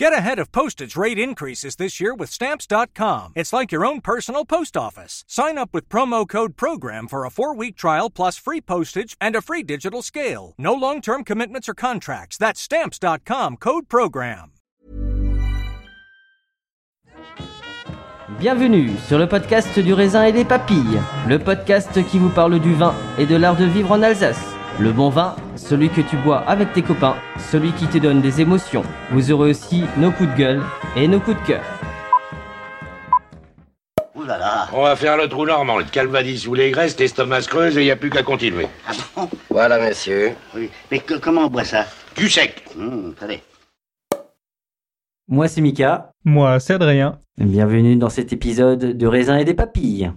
Get ahead of postage rate increases this year with Stamps.com. It's like your own personal post office. Sign up with promo code PROGRAM for a four week trial plus free postage and a free digital scale. No long term commitments or contracts. That's Stamps.com code PROGRAM. Bienvenue sur le podcast du raisin et des papilles, le podcast qui vous parle du vin et de l'art de vivre en Alsace. Le bon vin, celui que tu bois avec tes copains, celui qui te donne des émotions. Vous aurez aussi nos coups de gueule et nos coups de cœur. Ouh là là. On va faire le trou normand, le calvadis ou les graisses, l'estomac se creuse et il n'y a plus qu'à continuer. Ah bon? Voilà, messieurs. Oui. Mais que- comment on boit ça? Du sec. Attendez. Moi c'est Mika, Moi, c'est Adrien. bienvenue dans cet épisode de raisin et des papilles.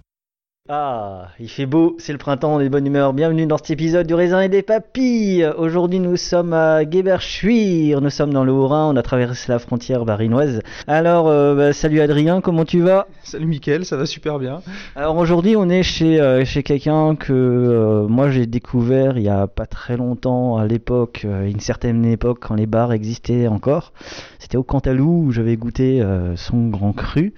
Ah, il fait beau, c'est le printemps, on est de bonne humeur. Bienvenue dans cet épisode du raisin et des papilles. Aujourd'hui, nous sommes à Geberschwir, nous sommes dans le Haut-Rhin, on a traversé la frontière barinoise. Alors, euh, bah, salut Adrien, comment tu vas? Salut Mickaël, ça va super bien. Alors aujourd'hui, on est chez, euh, chez quelqu'un que euh, moi j'ai découvert il y a pas très longtemps, à l'époque, euh, une certaine époque, quand les bars existaient encore. C'était au Cantalou où j'avais goûté euh, son grand cru.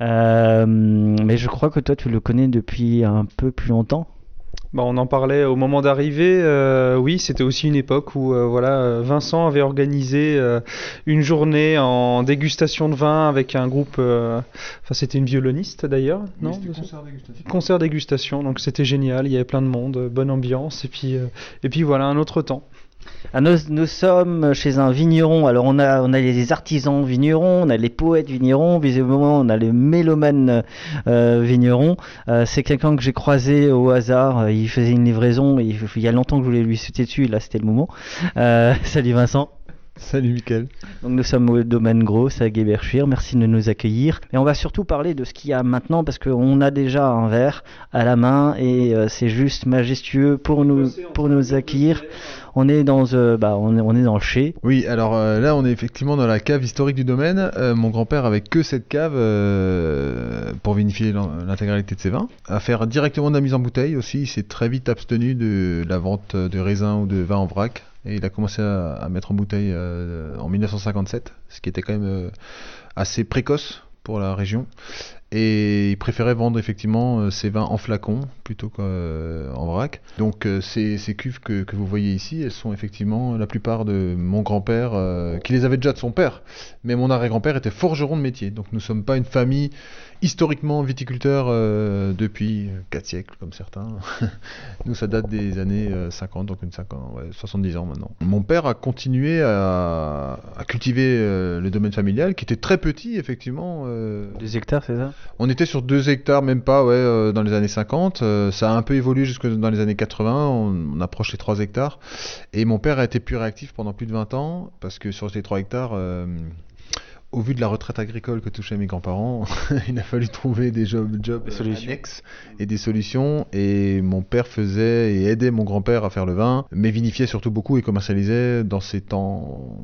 Euh, mais je crois que toi, tu le connais depuis un peu plus longtemps. Bah, on en parlait au moment d'arriver. euh, oui, c'était aussi une époque où euh, voilà, Vincent avait organisé euh, une journée en dégustation de vin avec un groupe. euh, Enfin, c'était une violoniste d'ailleurs, non concert dégustation. Concert dégustation. Donc c'était génial. Il y avait plein de monde, bonne ambiance et puis euh, et puis voilà un autre temps. Ah, nous, nous sommes chez un vigneron. Alors on a, on a les artisans vignerons, on a les poètes vignerons, visiblement on a les mélomanes euh, vignerons. Euh, c'est quelqu'un que j'ai croisé au hasard. Euh, Il faisait une livraison. Il, il y a longtemps que je voulais lui sauter dessus. Là c'était le moment. Euh, salut Vincent. Salut Mickaël. Donc nous sommes au domaine gros, c'est à Geberschwir. Merci de nous accueillir. Et on va surtout parler de ce qu'il y a maintenant parce qu'on a déjà un verre à la main et c'est juste majestueux pour nous, pour nous accueillir. On est dans, euh, bah, on est, dans le chai. Oui, alors euh, là on est effectivement dans la cave historique du domaine. Euh, mon grand-père avait que cette cave pour vinifier l'in- l'intégralité de ses vins. À faire directement de la mise en bouteille aussi, il s'est très vite abstenu de la vente de raisins ou de vin en vrac. Et il a commencé à, à mettre en bouteille en 1957, ce qui était quand même assez précoce pour la région. Et il préférait vendre effectivement euh, ses vins en flacon plutôt qu'en vrac. Donc euh, ces, ces cuves que, vous voyez ici, elles sont effectivement la plupart de mon grand-père, euh, qui les avait déjà de son père. Mais mon arrière-grand-père était forgeron de métier. Donc nous ne sommes pas une famille historiquement viticulteur euh, depuis 4 siècles comme certains. nous ça date des années euh, 50, donc une 50, ouais, 70 ans maintenant. Mon père a continué à, à cultiver euh, le domaine familial qui était très petit effectivement. euh, Deux hectares, c'est ça? On était sur 2 hectares, même pas, ouais, euh, dans les années 50. Euh, ça a un peu évolué jusque dans les années 80. On, on approche les 3 hectares. Et mon père a été plus réactif pendant plus de 20 ans, parce que sur ces 3 hectares, euh, au vu de la retraite agricole que touchaient mes grands-parents, il a fallu trouver des jobs, jobs Des annexes et des solutions. Et mon père faisait et aidait mon grand-père à faire le vin, mais vinifiait surtout beaucoup et commercialisait dans ses temps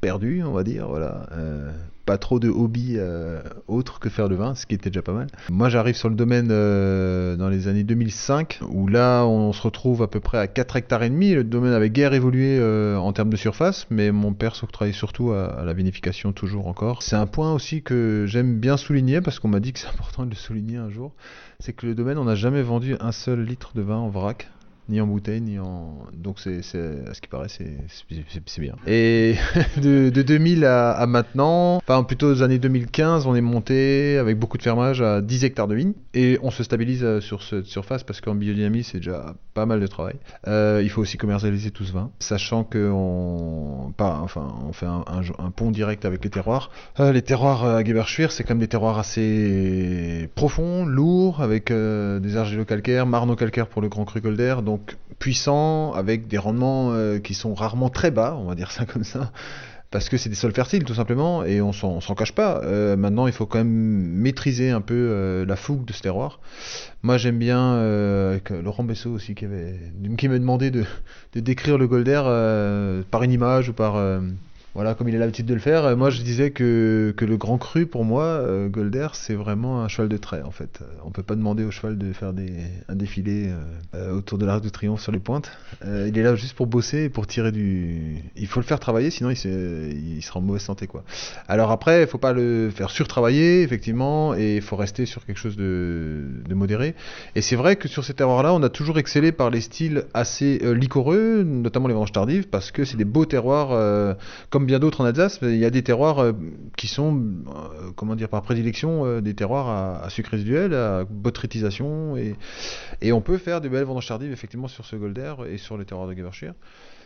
perdus, on va dire. Voilà. Euh, pas trop de hobby euh, autre que faire le vin, ce qui était déjà pas mal. Moi, j'arrive sur le domaine euh, dans les années 2005, où là, on se retrouve à peu près à 4 hectares et demi. Le domaine avait guère évolué euh, en termes de surface, mais mon père s'octroyait surtout à la vinification toujours encore. C'est un point aussi que j'aime bien souligner, parce qu'on m'a dit que c'est important de le souligner un jour, c'est que le domaine, on n'a jamais vendu un seul litre de vin en vrac ni en bouteille, ni en. Donc, c'est, à ce qui paraît, c'est, bien. Et de, de 2000 à, maintenant, enfin plutôt aux années 2015, on est monté avec beaucoup de fermage à 10 hectares de vignes. Et on se stabilise euh, sur cette surface parce qu'en biodynamie, c'est déjà pas mal de travail. Euh, il faut aussi commercialiser tout ce vin, sachant que on, pas, enfin, on fait un, pont direct avec les terroirs. Euh, les terroirs à Geberschwir, c'est même des terroirs assez profonds, lourds, avec des argilo-calcaires, marno-calcaires pour le grand cru Golder, donc puissants, avec des rendements euh, qui sont rarement très bas, on va dire ça comme ça. Parce que c'est des sols fertiles tout simplement et on s'en cache pas. Euh, maintenant il faut quand même maîtriser un peu euh, la fougue de ce terroir. Moi j'aime bien, Laurent Bessot aussi qui, avait, qui m'a demandé de, de décrire le Golder par une image ou par, Voilà, comme il a l'habitude de le faire. Euh, Moi, je disais que, que le grand cru, pour moi, euh, Golder, c'est vraiment un cheval de trait, en fait. Euh, On peut pas demander au cheval de faire des, un défilé euh, autour de l'Arc de Triomphe sur les pointes. Il est là juste pour bosser et pour tirer du... Il faut le faire travailler, sinon il, se- il sera en mauvaise santé, quoi. Alors après, il faut pas le faire surtravailler, effectivement, et il faut rester sur quelque chose de, de modéré. Et c'est vrai que sur ces terroirs-là, on a toujours excellé par les styles assez liquoreux, notamment les vendanges tardives, parce que c'est des beaux terroirs, euh, comme bien d'autres en Alsace. Il y a des terroirs euh, qui sont, euh, comment dire, par prédilection, euh, des terroirs à, sucre résiduel, à botrytisation, et, on peut faire des belles vendanges tardives, effectivement, sur ce Golder et sur les terroirs de Gewershire.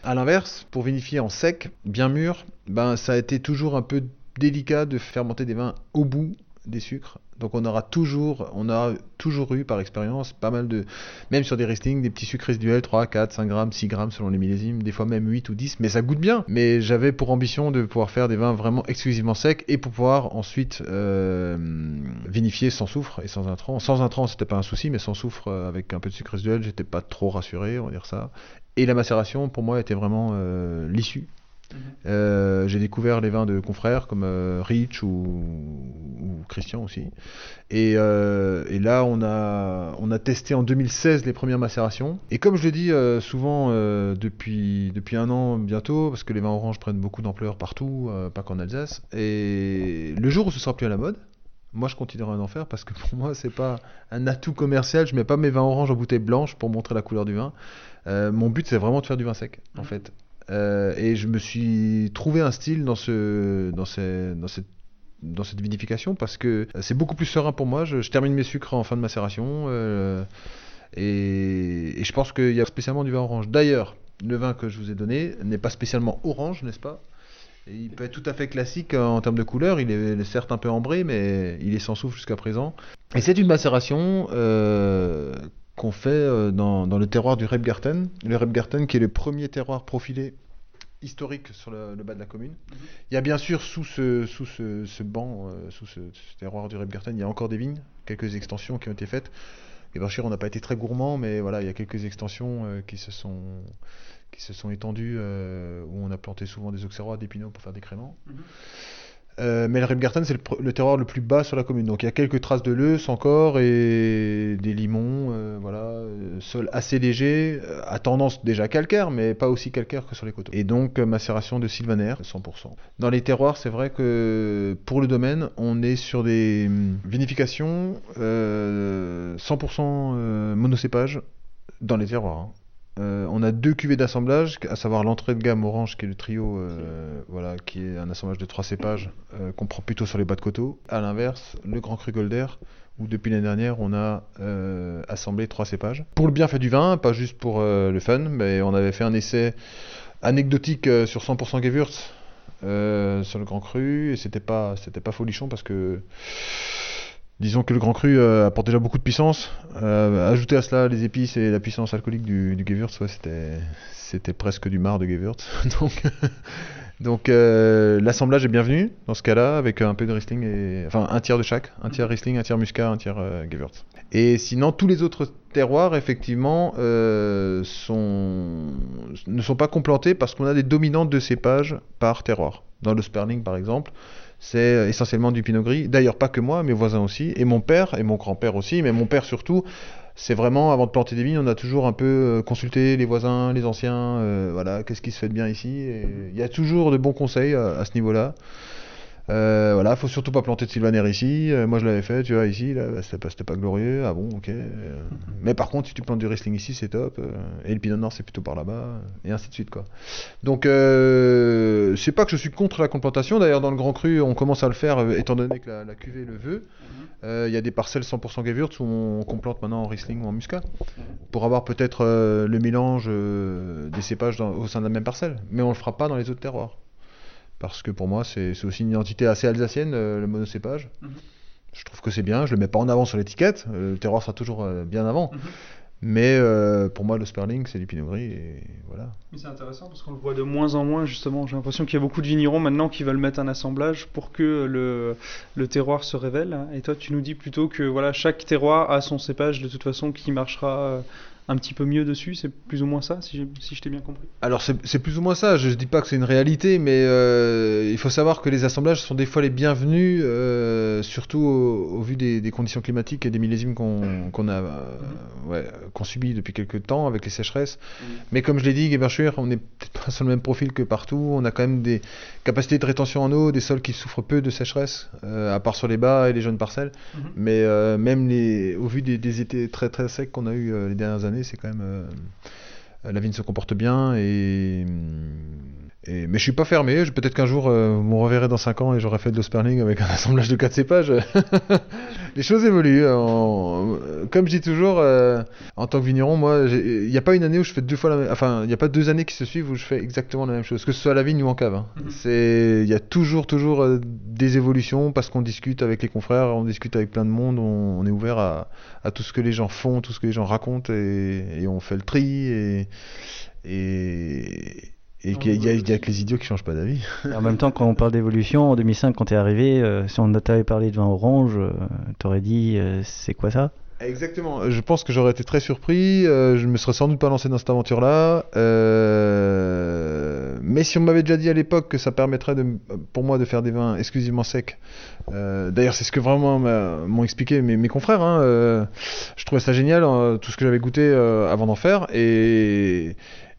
À l'inverse, pour vinifier en sec, bien mûr, ben, ça a été toujours un peu délicat de fermenter des vins au bout des sucres. Donc on aura toujours, on a toujours eu par expérience pas mal de, même sur des restings, des petits sucres résiduels, 3, 4, 5 grammes, 6 grammes selon les millésimes, des fois même 8 ou 10, mais ça goûte bien. Mais j'avais pour ambition de pouvoir faire des vins vraiment exclusivement secs et pour pouvoir ensuite euh, vinifier sans soufre et sans intrants. Sans intrants, c'était pas un souci, mais sans soufre euh, avec un peu de sucre résiduel, j'étais pas trop rassuré, on va dire ça. Et la macération, pour moi, était vraiment euh, l'issue. Euh, j'ai découvert les vins de confrères comme euh, Rich ou, ou Christian aussi. Et, euh, et là, on a, on a testé en 2016 les premières macérations. Et comme je le dis souvent depuis, depuis un an bientôt, parce que les vins oranges prennent beaucoup d'ampleur partout, pas qu'en Alsace. Et le jour où ce sera plus à la mode, moi je continuerai d'en faire parce que pour moi c'est pas un atout commercial. Je mets pas mes vins oranges en bouteille blanche pour montrer la couleur du vin. Mon but c'est vraiment de faire du vin sec en fait. Euh, et je me suis trouvé un style dans cette dans vinification parce que c'est beaucoup plus serein pour moi. Je, termine mes sucres en fin de macération euh, et, je pense qu'il y a spécialement du vin orange. D'ailleurs, le vin que je vous ai donné n'est pas spécialement orange, n'est-ce pas? Il peut être tout à fait classique en termes de couleur. Il est certes un peu ambré, mais il est sans souffle jusqu'à présent. Et c'est une macération euh, qu'on fait euh, dans, dans le terroir du Rebgarten. Le Rebgarten qui est le premier terroir profilé historique sur le, le bas de la commune. Il y a bien sûr sous ce, sous ce, ce banc, euh, sous ce, ce terroir du Rebgarten, il y a encore des vignes, quelques extensions qui ont été faites. Et Berkshire, on n'a pas été très gourmand, mais voilà, il y a quelques extensions euh, qui se sont qui se sont étendues euh, où on a planté souvent des auxerrois, des pinots pour faire des créments. Euh, mais le Rebgarten, c'est le, terroir le plus bas sur la commune. Donc il y a quelques traces de leuce encore et des limons, euh, voilà, euh, sol assez léger, à tendance déjà calcaire, mais pas aussi calcaire que sur les coteaux. Et donc macération de sylvaner, 100%. Dans les terroirs, c'est vrai que pour le domaine, on est sur des hum, vinifications euh, 100% euh, monocépage dans les terroirs. hein. Euh, on a deux cuvées d'assemblage, à savoir l'entrée de gamme orange qui est le trio, euh, voilà, qui est un assemblage de trois cépages euh, qu'on prend plutôt sur les bas de coteaux. À l'inverse, le Grand Cru Golder, où depuis l'année dernière on a assemblé trois cépages. Pour le bienfait du vin, pas juste pour le fun, mais on avait fait un essai anecdotique sur 100% Gewürz sur le Grand Cru et c'était pas folichon parce que disons que le Grand Cru euh, apporte déjà beaucoup de puissance. Euh, ajouter à cela les épices et la puissance alcoolique du, du c'était presque du marc de Gewürz. donc euh, l'assemblage est bienvenu dans ce cas-là avec un peu de Riesling enfin un tiers de chaque, un tiers Riesling, un tiers Muscat, un tiers euh, Gewürz. Et sinon tous les autres terroirs effectivement euh, ne sont pas complantés parce qu'on a des dominantes de cépages par terroir. Dans le Sperling par exemple, c'est essentiellement du pinot gris. D'ailleurs, pas que moi, mes voisins aussi, et mon père, et mon grand-père aussi, mais mon père surtout. C'est vraiment, avant de planter des vignes, on a toujours un peu euh, consulté les voisins, les anciens, euh, voilà, qu'est-ce qui se fait de bien ici. Il y a toujours de bons conseils à ce niveau-là. Euh, voilà, faut surtout pas planter de sylvaner ici. Euh, moi, je l'avais fait, tu vois, ici, là, bah, c'était pas, c'était pas glorieux. Ah bon, ok. Euh, mais par contre, si tu plantes du Riesling ici, c'est top. euh, et le Pinot Noir, c'est plutôt par là-bas, et ainsi de suite, quoi. Donc, c'est pas que je suis contre la complantation. D'ailleurs, dans le Grand Cru, on commence à le faire, étant donné que la, la cuvée le veut. Il y a des parcelles 100% Gewürz où on complante maintenant en Riesling ou en Muscat, pour avoir peut-être le mélange des cépages au sein de la même parcelle. Mais on le fera pas dans les autres terroirs. Parce que pour moi, c'est aussi une identité assez alsacienne, euh, le monocépage. Je trouve que c'est bien, je le mets pas en avant sur l'étiquette, euh, le terroir sera toujours euh, bien avant. Mais euh, pour moi, le Sperling, c'est du Pinot Gris, et voilà. Mais c'est intéressant parce qu'on le voit de moins en moins justement. J'ai l'impression qu'il y a beaucoup de vignerons maintenant qui veulent mettre un assemblage pour que le, le terroir se révèle. Et toi, tu nous dis plutôt que voilà, chaque terroir a son cépage de toute façon qui marchera un petit peu mieux dessus. C'est plus ou moins ça, si, j'ai- si je t'ai bien compris. Alors c'est plus ou moins ça, je, je dis pas que c'est une réalité, mais euh, il faut savoir que les assemblages sont des fois les bienvenus, euh, surtout au, au vu des, des conditions climatiques et des millésimes qu'on qu'on a euh, ouais, qu'on subit depuis quelques temps avec les sécheresses. Mais comme je l'ai dit, Geberschwer, on n'est peut-être pas sur le même profil que partout, on a quand même des capacités de rétention en eau, des sols qui souffrent peu de sécheresse, à part sur les bas et les jeunes parcelles. Mhm. Mais même les, au vu des, des étés très très secs qu'on a eu les dernières années, c'est quand même euh, la vigne se comporte bien et, et- mais je suis pas fermé. Peut-être qu'un jour euh, vous me reverrez dans 5 ans et j'aurai fait de l'osperling avec un assemblage de 4 cépages. les choses évoluent. En- Comme je dis toujours, euh, en tant que vigneron, moi, il n'y a pas une année où je fais deux fois la même. Enfin, il n'y a pas deux années qui se suivent où je fais exactement la même chose, que ce soit à la vigne ou en cave. hein. Mhm. Il y a toujours toujours euh, des évolutions parce qu'on discute avec les confrères, on discute avec plein de monde, on, on est ouvert à, à tout ce que les gens font, tout ce que les gens racontent et, et on fait le tri et et et qu'il y a, il y a- il y a que les idiots qui changent pas d'avis. En même temps, quand on parle d'évolution, en 2005, quand t'es arrivé, euh, si on t'avait parlé de vin orange, euh, t'aurais dit euh, c'est quoi ça? Exactement. Je pense que j'aurais été très surpris. euh, je me serais sans doute pas lancé dans cette aventure-là. euh, mais si on m'avait déjà dit à l'époque que ça permettrait de, pour moi de faire des vins exclusivement secs, euh, d'ailleurs c'est ce que vraiment m'ont expliqué mes, mes confrères. hein, euh, je trouvais ça génial euh, tout ce que j'avais goûté euh, avant d'en faire et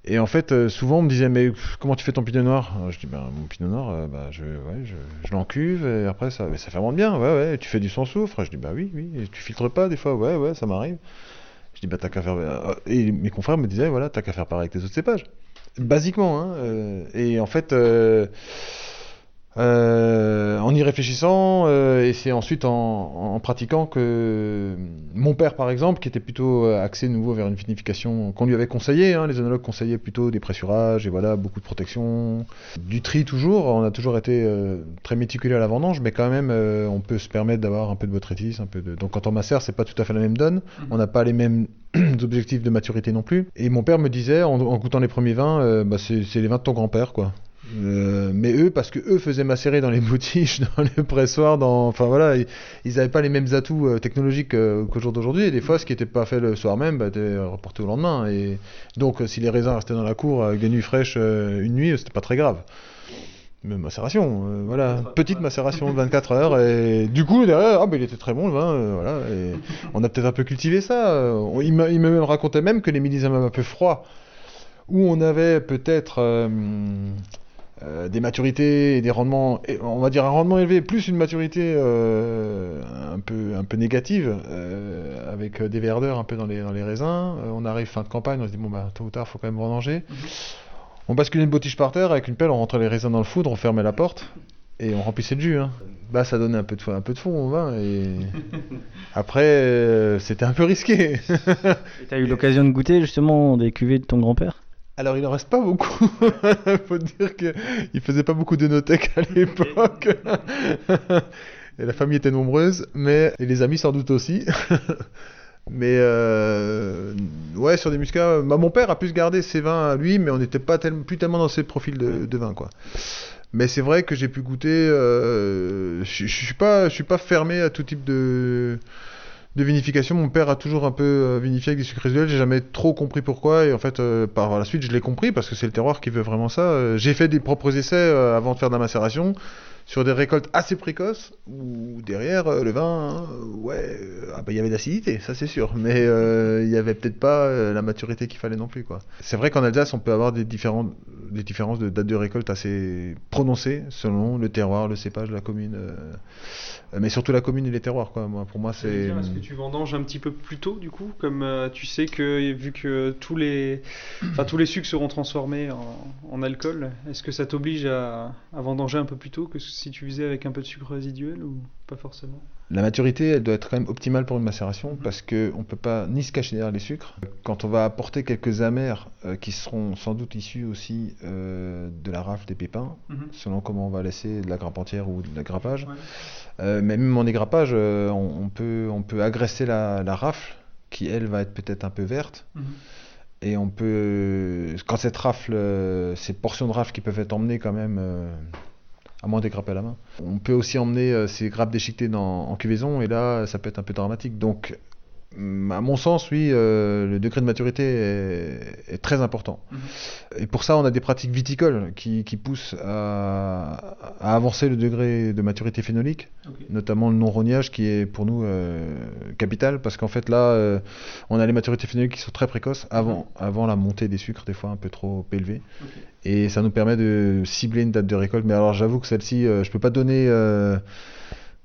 et en fait, euh, souvent on me disait mais comment tu fais ton pinot noir Euh, Je dis ben mon pinot noir, euh, bah, je, ouais, je, je l'encuve et après ça, mais ça fermente bien, ouais ouais. Tu fais du sans soufre Je dis bah oui oui. Et tu filtres pas des fois Ouais ouais, ça m'arrive. Je dis bah t'as qu'à faire. Et mes confrères me disaient voilà t'as qu'à faire pareil avec tes autres cépages. Basiquement hein. et en fait. Euh, en y réfléchissant, euh, et c'est ensuite en, en pratiquant que mon père, par exemple, qui était plutôt euh, axé nouveau vers une vinification qu'on lui avait conseillé, hein, les œnologues conseillaient plutôt des pressurages et voilà beaucoup de protection, du tri toujours. On a toujours été euh, très méticuleux à la vendange, mais quand même, euh, on peut se permettre d'avoir un peu de botrytis, un peu de. Donc quand on macère, c'est pas tout à fait la même donne. On n'a pas les mêmes objectifs de maturité non plus. Et mon père me disait, en, en goûtant les premiers vins, euh, bah, c'est les vins de ton grand-père, quoi. Euh, mais eux, parce que eux faisaient macérer dans les boutiques, dans les pressoirs, dans, enfin voilà, ils, ils avaient pas les mêmes atouts euh, technologiques euh, qu'au jour d'aujourd'hui. Et des fois, ce qui n'était pas fait le soir même, bah, était reporté au lendemain. Et donc, euh, si les raisins restaient dans la cour avec des nuits fraîches une nuit, c'était pas très grave. Mais macération, voilà, petite macération de 24 heures. Et du coup, derrière, ah, bah, il était très bon le vin, voilà. Et on a peut-être un peu cultivé ça. il il m'a même que les millésimes un peu froids, où on avait peut-être euh, des maturités et des rendements, et on va dire un rendement élevé, plus une maturité euh, un, peu, un peu négative, euh, avec des verdeurs un peu dans les, dans les raisins. Euh, on arrive fin de campagne, on se dit, bon, bah, tôt ou tard, faut quand même vendanger. On basculait une bottige par terre, avec une pelle, on rentrait les raisins dans le foudre, on fermait la porte, et on remplissait de jus. hein. Bah, ça donnait un peu de, fo- un peu de fond au vin, et après, euh, c'était un peu risqué. Et t'as eu l'occasion de goûter justement des cuvées de ton grand-père? Alors, il en reste pas beaucoup. Faut dire que il faisait pas beaucoup de notech à l'époque. et la famille était nombreuse, mais et les amis sans doute aussi. mais euh, ouais, sur des muscats, bah, mon père a pu se garder ses vins à lui, mais on n'était pas plus tellement dans ses profils de, de vin, quoi. Mais c'est vrai que j'ai pu goûter. euh, je suis suis pas fermé à tout type de de vinification. Mon père a toujours un peu euh, vinifié avec des sucres résiduels. J'ai jamais trop compris pourquoi. Et en fait, euh, par la suite, je l'ai compris parce que c'est le terroir qui veut vraiment ça. Euh, J'ai fait des propres essais avant de faire de la macération sur des récoltes assez précoces où derrière le vin, hein, ouais, ah bah, il y avait de l'acidité, ça c'est sûr. Mais il y avait peut-être pas la maturité qu'il fallait non plus. C'est vrai qu'en Alsace, on peut avoir des, différents, des différences de date de récolte assez prononcées selon le terroir, le cépage, la commune. euh, mais surtout la commune et les terroirs. Quoi. Moi, pour moi, c'est. Est-ce que tu vendanges un petit peu plus tôt du coup Comme euh, tu sais que vu que tous les, enfin, tous les sucres seront transformés en, en alcool, est-ce que ça t'oblige à, à vendanger un peu plus tôt que si tu faisais avec un peu de sucre résiduel ou pas forcément? La maturité, elle doit être quand même optimale pour une macération Mhm. parce qu'on ne peut pas ni se cacher derrière les sucres. Quand on va apporter quelques amers euh, qui seront sans doute issus aussi euh, de la rafle des pépins, selon comment on va laisser de la grappe entière ou de la grappage. Ouais. Euh, mais même en dégrappage, on, on peut, on peut agresser la, la rafle qui, elle, va être peut-être un peu verte. Mhm. Et on peut, quand cette rafle, ces portions de rafle qui peuvent être emmenées quand même, à moins dégrapper à la main, on peut aussi emmener euh, ces grappes déchiquetées dans, en cuvaison, et là, ça peut être un peu dramatique. Donc, À mon sens, oui, euh, le degré de maturité est, est très important. Et pour ça, on a des pratiques viticoles qui, qui poussent à, à avancer le degré de maturité phénolique, notamment le non-rognage qui est pour nous euh, capital, parce qu'en fait là, euh, on a les maturités phénoliques qui sont très précoces avant, avant la montée des sucres, des fois un peu trop élevés. Et ça nous permet de cibler une date de récolte. Mais alors j'avoue que celle-ci, je peux pas donner...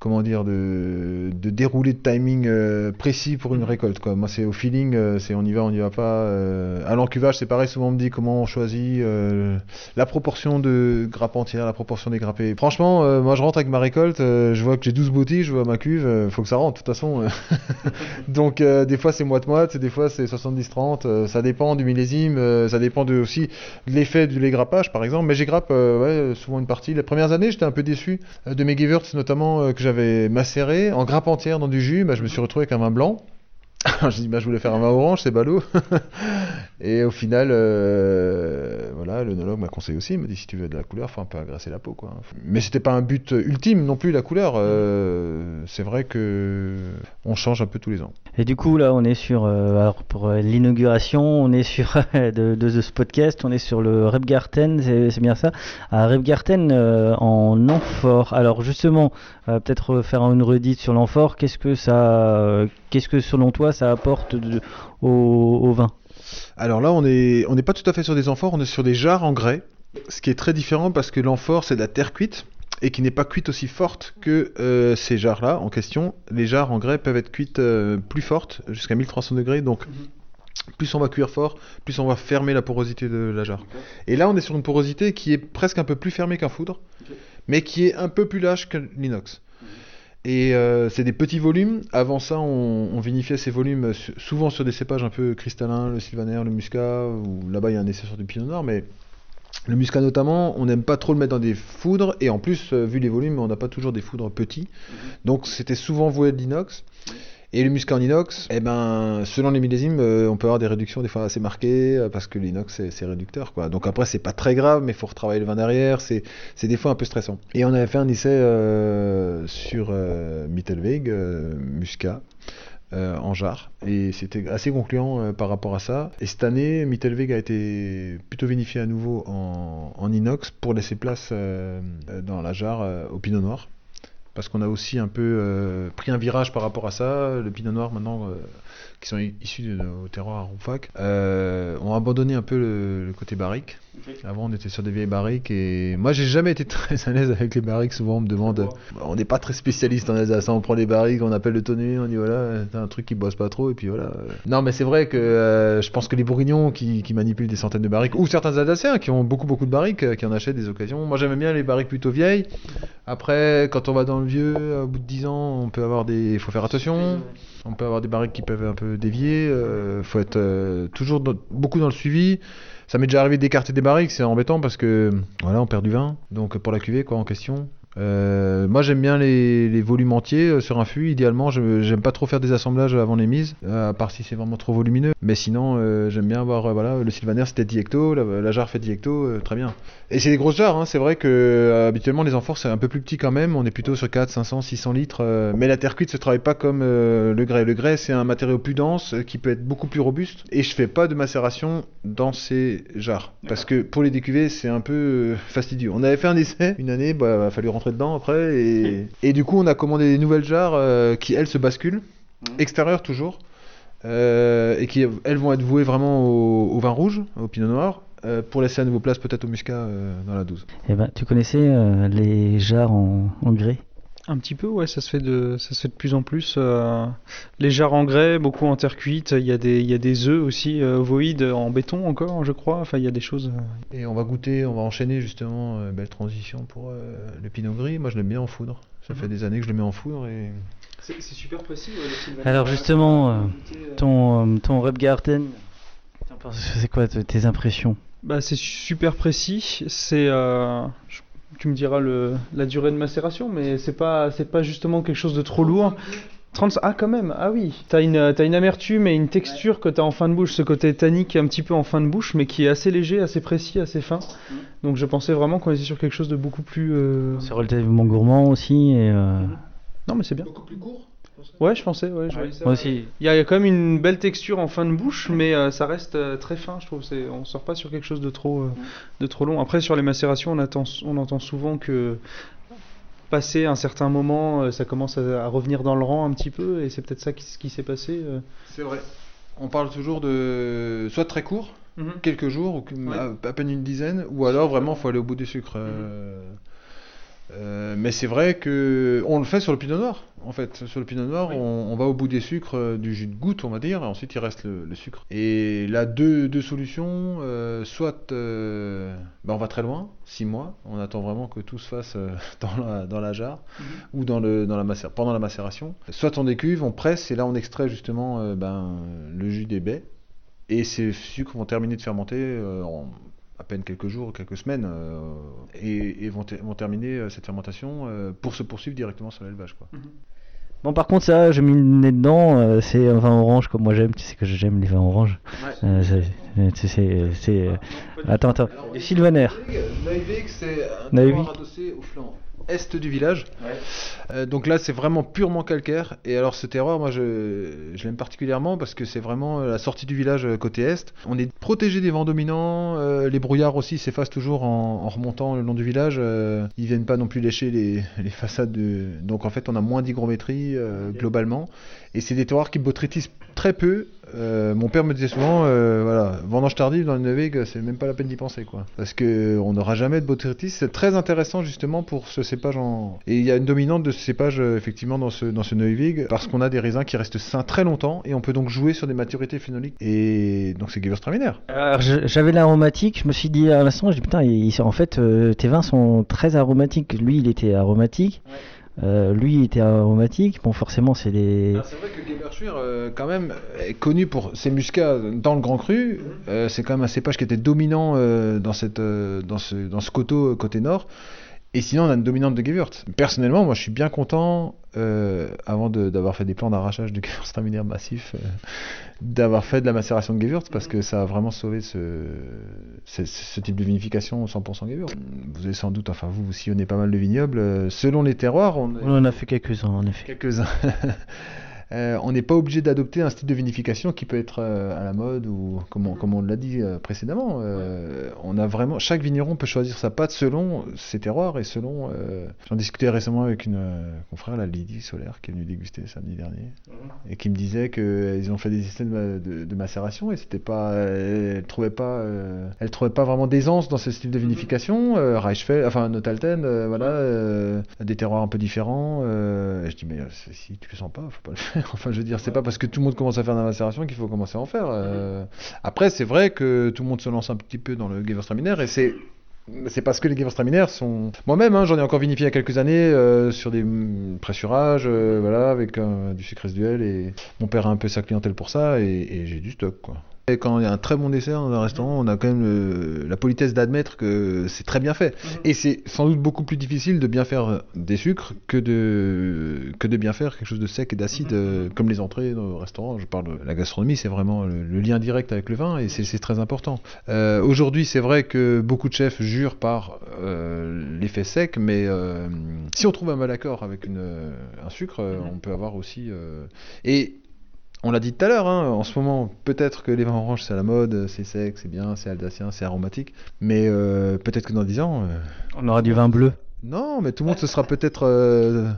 comment dire, de, de dérouler de timing euh, précis pour une récolte. Quoi. Moi, c'est au feeling, euh, c'est on y va, on y va pas. Euh, à l'encuvage, c'est pareil, souvent on me dit comment on choisit euh, la proportion de grappes entières, la proportion des grappes. Franchement, moi je rentre avec ma récolte, je vois que j'ai 12 boutiques, je vois ma cuve, faut que ça rentre de toute façon. Donc des fois c'est moite-moite, des fois c'est 70-30, euh, ça dépend du millésime, ça dépend de, aussi de l'effet du grappage par exemple. Mais j'ai grappe ouais, souvent une partie. Les premières années, j'étais un peu déçu de mes Givers notamment que j'avais macéré en grappe entière dans du jus. Bah, je me suis retrouvé avec un vin blanc. je dis bah, je voulais faire un vin orange, c'est ballot. Et au final, euh, voilà, m'a conseillé aussi. Il m'a dit si tu veux de la couleur, faut un peu agresser la peau, quoi. Mais c'était pas un but ultime non plus la couleur. Euh, c'est vrai que on change un peu tous les ans. Et du coup, là, on est sur, euh, alors pour euh, l'inauguration, on est sur de, de ce podcast, on est sur le Rebgarten, c'est bien ça, à Rebgarten en amphore. Alors justement, peut-être faire une redite sur l'amphore. Qu'est-ce que ça, euh, qu'est-ce que selon toi ça apporte de- au, au vin? Alors là, on est on n'est pas tout à fait sur des amphores, on est sur des jarres en grès. Ce qui est très différent parce que l'amphore c'est de la terre cuite et qui n'est pas cuite aussi forte que euh, ces jarres-là en question. Les jarres en grès peuvent être cuites euh, plus fortes, jusqu'à 1300 degrés. Donc plus on va cuire fort, plus on va fermer la porosité de la jarre. Et là, on est sur une porosité qui est presque un peu plus fermée qu'un foudre, mais qui est un peu plus lâche que l'inox. Et euh, c'est des petits volumes. Avant ça, on, on vinifiait ces volumes su- souvent sur des cépages un peu cristallins, le sylvaner, le muscat, ou là-bas il y a un essai sur du pinot noir, mais le muscat notamment, on n'aime pas trop le mettre dans des foudres, et en plus, euh, vu les volumes, on n'a pas toujours des foudres petits. Donc c'était souvent voué de l'inox. Et le muscat en inox, eh ben, selon les millésimes, euh, on peut avoir des réductions des fois assez marquées euh, parce que l'inox c'est- réducteur. Quoi. Donc après, c'est pas très grave, mais il faut retravailler le vin derrière. C'est des fois un peu stressant. Et on avait fait un essai euh, sur Mittelweg, muscat. en jarre et c'était assez concluant par rapport à ça et cette année Mittelweg a été plutôt vinifié à nouveau en, en inox pour laisser place dans la jarre au pinot noir parce qu'on a aussi un peu euh, pris un virage par rapport à ça. Le pinot noir maintenant, euh, qui sont issus de nos terroirs à Ronfac, euh, ont abandonné un peu le, le côté barrique. Avant, on était sur des vieilles barriques et moi, j'ai jamais été très à l'aise avec les barriques. Souvent, on me demande, on n'est pas très spécialiste en Alsace. hein. On prend les barriques, on appelle le tonné, on dit voilà, t'as un truc qui bosse pas trop et puis voilà. Non, mais c'est vrai que euh, je pense que les bourguignons qui, qui manipulent des centaines de barriques, ou certains Alsaciens qui ont beaucoup beaucoup de barriques, euh, qui en achètent des occasions. Moi, j'aime bien les barriques plutôt vieilles. Après, quand on va dans le vieux, au bout de 10 ans, on peut avoir des. Il faut faire attention. On peut avoir des barriques qui peuvent un peu dévier. Il faut être euh, toujours beaucoup dans le suivi. Ça m'est déjà arrivé d'écarter des barriques, c'est embêtant parce que voilà, on perd du vin. Donc pour la cuvée quoi en question. Euh, moi j'aime bien les, les volumes entiers euh, sur un fût. Idéalement, j'aime pas trop faire des assemblages avant les mises, euh, à part si c'est vraiment trop volumineux. Mais sinon, euh, j'aime bien avoir euh, voilà le Sylvaner c'était 10 hectos, la, la jarre fait 10 hectos, euh, très bien. Et c'est des grosses jarres, hein. c'est vrai que habituellement les amphores c'est un peu plus petit quand même, on est plutôt sur 4, 500, 600 litres, mais la terre cuite se travaille pas comme le grès. Le grès c'est un matériau plus dense qui peut être beaucoup plus robuste et je fais pas de macération dans ces jarres parce que pour les décuvées c'est un peu fastidieux. On avait fait un essai une année, bah, il a fallu rentrer dedans après et, et du coup on a commandé des nouvelles jarres euh, qui elles se basculent, extérieures toujours. euh, et qui elles vont être vouées vraiment au, au vin rouge, au pinot noir, euh, pour laisser à nouveau place peut-être au muscat euh, dans la 12. Eh ben, tu connaissais euh, les jarres en, en grès? Un petit peu, ouais, ça se fait de, ça se fait de plus en plus. euh, les jarres en grès, beaucoup en terre cuite. Il y a des, il y a des œufs aussi euh, ovoïdes en béton encore, je crois. Enfin, il y a des choses. euh, Et on va goûter, on va enchaîner justement, euh, belle transition pour euh, le pinot gris. Moi je l'aime bien en foudre. Ça fait des années que je le mets en foudre et C'est super précis. Alors justement, euh, ton, euh, ton t'en penses- c'est quoi t- tes impressions? Bah, c'est super précis. C'est, euh, je- tu me diras le, la durée de macération, mais c'est pas, c'est pas justement quelque chose de trop lourd. 30, ah quand même, ah oui. T'as une, t'as une amertume et une texture que t'as en fin de bouche, ce côté tannique un petit peu en fin de bouche, mais qui est assez léger, assez précis, assez fin. Donc je pensais vraiment qu'on était sur quelque chose de beaucoup plus. euh, C'est relativement gourmand aussi. Et, euh, Non mais c'est bien. beaucoup plus court? Ouais, je pensais, ouais, je. Moi aussi. Il y a quand même une belle texture en fin de bouche, mais euh, ça reste euh, très fin, je trouve. C'est, on sort pas sur quelque chose de trop, euh, de trop long. Après, sur les macérations, on, attend, on entend souvent que passé un certain moment, euh, ça commence à, à revenir dans le rang un petit peu, et c'est peut-être ça qui, ce qui s'est passé. euh. C'est vrai. On parle toujours de soit très court, quelques jours, ou que- Ouais. à, à peine une dizaine, ou alors vraiment faut aller au bout du sucre. euh, euh, mais c'est vrai que on le fait sur le pinot noir. En fait, sur le pinot noir, Oui. on, on va au bout des sucres euh, du jus de goutte, on va dire, et ensuite il reste le, le sucre. Et là, deux, deux solutions. euh, soit euh, bah, on va très loin, six mois, on attend vraiment que tout se fasse dans, la, dans la jarre ou dans le, dans la macé- pendant la macération. Soit on décuve, on presse, et là on extrait justement ben, le jus des baies. Et ces sucres vont terminer de fermenter en à peine quelques jours, quelques semaines, euh, et, et vont, ter- vont terminer euh, cette fermentation euh, pour se poursuivre directement sur l'élevage. quoi. Bon, par contre, ça, j'ai mis le nez dedans. euh, c'est un vin orange comme moi j'aime. Tu sais que j'aime les vins oranges. Euh, c'est- euh, Attends, attends. Sylvaner. Neuvik, c'est un adossé au flanc est du village. Euh, donc là, c'est vraiment purement calcaire. Et alors, ce terroir, moi, je, je l'aime particulièrement parce que c'est vraiment euh, la sortie du village euh, côté est. On est protégé des vents dominants. euh, les brouillards aussi s'effacent toujours en, en remontant le long du village. euh, ils viennent pas non plus lécher les, les façades. De... Donc en fait, on a moins d'hygrométrie globalement. Et c'est des terroirs qui botrytisent très peu. Euh, mon père me disait souvent, euh, voilà, vendange tardive dans le Neuvig, c'est même pas la peine d'y penser, quoi. Parce que on n'aura jamais de botrytis. C'est très intéressant justement pour ce cépage en. Et il y a une dominante de ce cépage euh, effectivement dans ce dans ce Neuvig parce qu'on a des raisins qui restent sains très longtemps et on peut donc jouer sur des maturités phénoliques. Et donc c'est Gewürztraminer. Alors, j'avais l'aromatique, je me suis dit à l'instant, je dis putain, il- en fait, euh, tes vins sont très aromatiques. Lui, il était aromatique. Euh, lui, était aromatique. Bon, forcément, c'est des. Alors, C'est vrai que euh, quand même, est connu pour ses muscats dans le Grand Cru. Euh, c'est quand même un cépage qui était dominant euh, dans, cette, dans, ce, dans ce coteau côté nord. Et sinon, on a une dominante de Gewürz. Personnellement, moi, je suis bien content, avant de- d'avoir fait des plans d'arrachage de Gewürztraminer massif, euh, d'avoir fait de la macération de Gewürz, parce que ça a vraiment sauvé ce, ce, ce type de vinification 100% Gewürz. Vous avez sans doute, enfin vous, vous sillonnez pas mal de vignobles. euh, selon les terroirs, on, On en a fait quelques-uns, en effet. quelques-uns. Euh, on n'est pas obligé d'adopter un style de vinification qui peut être euh, à la mode ou comme on, comme on l'a dit euh, précédemment. on a vraiment chaque vigneron peut choisir sa pâte selon ses terroirs et selon. J'en discutais récemment avec une confrère, la Lydie Solaire, qui est venue déguster samedi dernier et qui me disait qu'ils ont fait des systèmes de, macération et c'était pas, elle trouvait pas, elle trouvait pas vraiment d'aisance dans ce style de vinification. Euh, Reichsfeld, enfin Notalten, voilà, des terroirs un peu différents. et je dis mais si tu le sens pas, faut pas le faire. Enfin je veux dire, c'est pas parce que tout le monde commence à faire de la macération qu'il faut commencer à en faire. euh. Après c'est vrai que tout le monde se lance un petit peu dans le Gewürztraminer et c'est c'est parce que les Gewürztraminer sont. Moi-même, hein, j'en ai encore vinifié il y a quelques années euh, sur des pressurages, euh, voilà, avec euh, du sucre résiduel. Et mon père a un peu sa clientèle pour ça, et, et j'ai du stock, quoi. Et quand il y a un très bon dessert dans un restaurant, on a quand même le- la politesse d'admettre que c'est très bien fait. Et c'est sans doute beaucoup plus difficile de bien faire des sucres que de, que de bien faire quelque chose de sec et d'acide, euh, comme les entrées dans le restaurant. Je parle de la gastronomie, c'est vraiment le, le lien direct avec le vin, et c'est très important. Euh, Aujourd'hui, c'est vrai que beaucoup de chefs jurent par euh, l'effet sec, mais euh, si on trouve un mal accord avec une, euh, un sucre, euh, on peut avoir aussi. euh, Et on l'a dit tout à l'heure, hein, en ce moment, peut-être que les vins oranges c'est à la mode, c'est sec, c'est bien, c'est alsacien, c'est aromatique, mais euh, peut-être que dans 10 ans. euh, On aura du vin bleu. non, mais tout le monde se sera peut-être euh,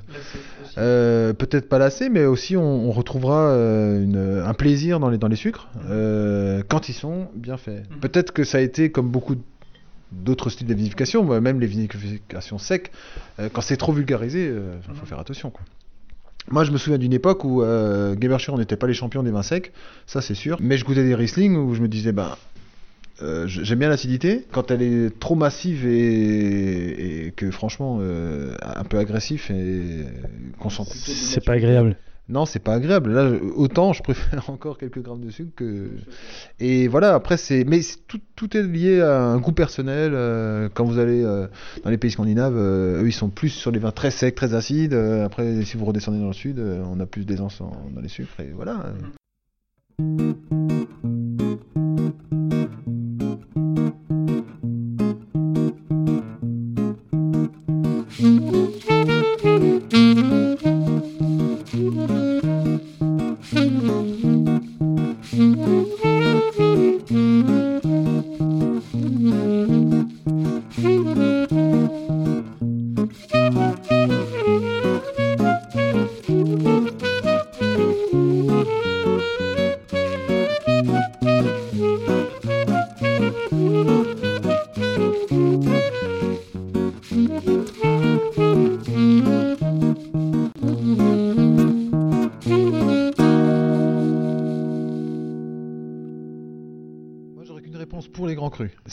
euh, peut-être pas lassé, mais aussi on, on retrouvera euh, une- un plaisir dans les, dans les sucres euh, quand ils sont bien faits. Peut-être que ça a été comme beaucoup d'autres styles de vinification, même les vinifications secs, euh, quand c'est trop vulgarisé, il faut faire attention. Quoi. Moi, je me souviens d'une époque où euh, n'était pas les champions des vins secs, ça c'est sûr. Mais je goûtais des Riesling où je me disais, ben, euh, j'aime bien l'acidité. Quand elle est trop massive et, que franchement, euh, un peu agressif et qu'on C'est pas agréable. Non, c'est pas agréable. Là, autant je préfère encore quelques grammes de sucre que. Et voilà, après, c'est. Mais tout, tout est lié à un goût personnel. euh, quand vous allez euh, dans les pays scandinaves, euh, eux, ils sont plus sur les vins très secs, très acides. Après, si vous redescendez dans le sud, on a plus d'aisance dans les sucres. Et voilà. Thank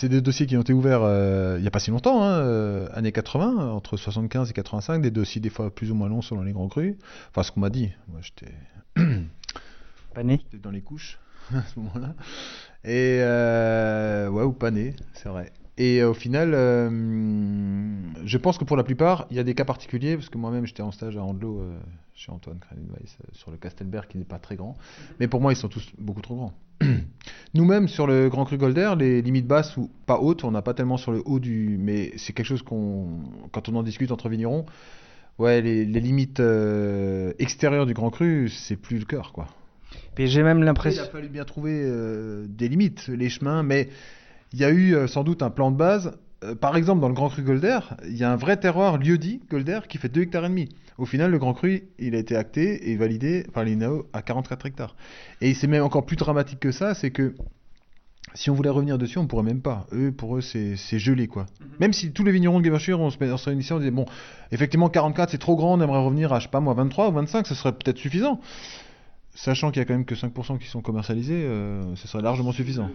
C'est des dossiers qui ont été ouverts euh, il n'y a pas si longtemps, hein, euh, années 80, entre 75 et 85, des dossiers des fois plus ou moins longs selon les Grands Crus. Enfin, ce qu'on m'a dit. Moi, j'étais Pas né j'étais dans les couches à ce moment-là. Et euh, ouais, ou pas né, c'est vrai. Et au final, euh, je pense que pour la plupart, il y a des cas particuliers, parce que moi-même j'étais en stage à Andelot euh, chez Antoine Kranenweiss euh, sur le Castelberg qui n'est pas très grand. Mais pour moi, ils sont tous beaucoup trop grands. Nous-mêmes, sur le Grand Cru Golder, les limites basses ou pas hautes, on n'a pas tellement sur le haut du. Mais c'est quelque chose qu'on. Quand on en discute entre vignerons, ouais, les, les limites euh, extérieures du Grand Cru, c'est plus le cœur, quoi. Puis j'ai même Après, il l'impression. a fallu bien trouver euh, des limites, les chemins, mais il y a eu euh, sans doute un plan de base. Euh, par exemple, dans le Grand Cru Golder, il y a un vrai terroir lieu-dit Golder qui fait 2 hectares et demi. Au final, le Grand Cru, il a été acté et validé par l'INAO à 44 hectares. Et c'est même encore plus dramatique que ça, c'est que si on voulait revenir dessus, on pourrait même pas. Eux, pour eux, c'est gelé, quoi. Même si tous les vignerons de Guévachur, on se met on se réunissait, on disait, bon, effectivement, 44, c'est trop grand, on aimerait revenir à, je sais pas moi, 23 ou 25, ce serait peut-être suffisant. Sachant qu'il y a quand même que 5% qui sont commercialisés, euh, ce serait largement suffisant.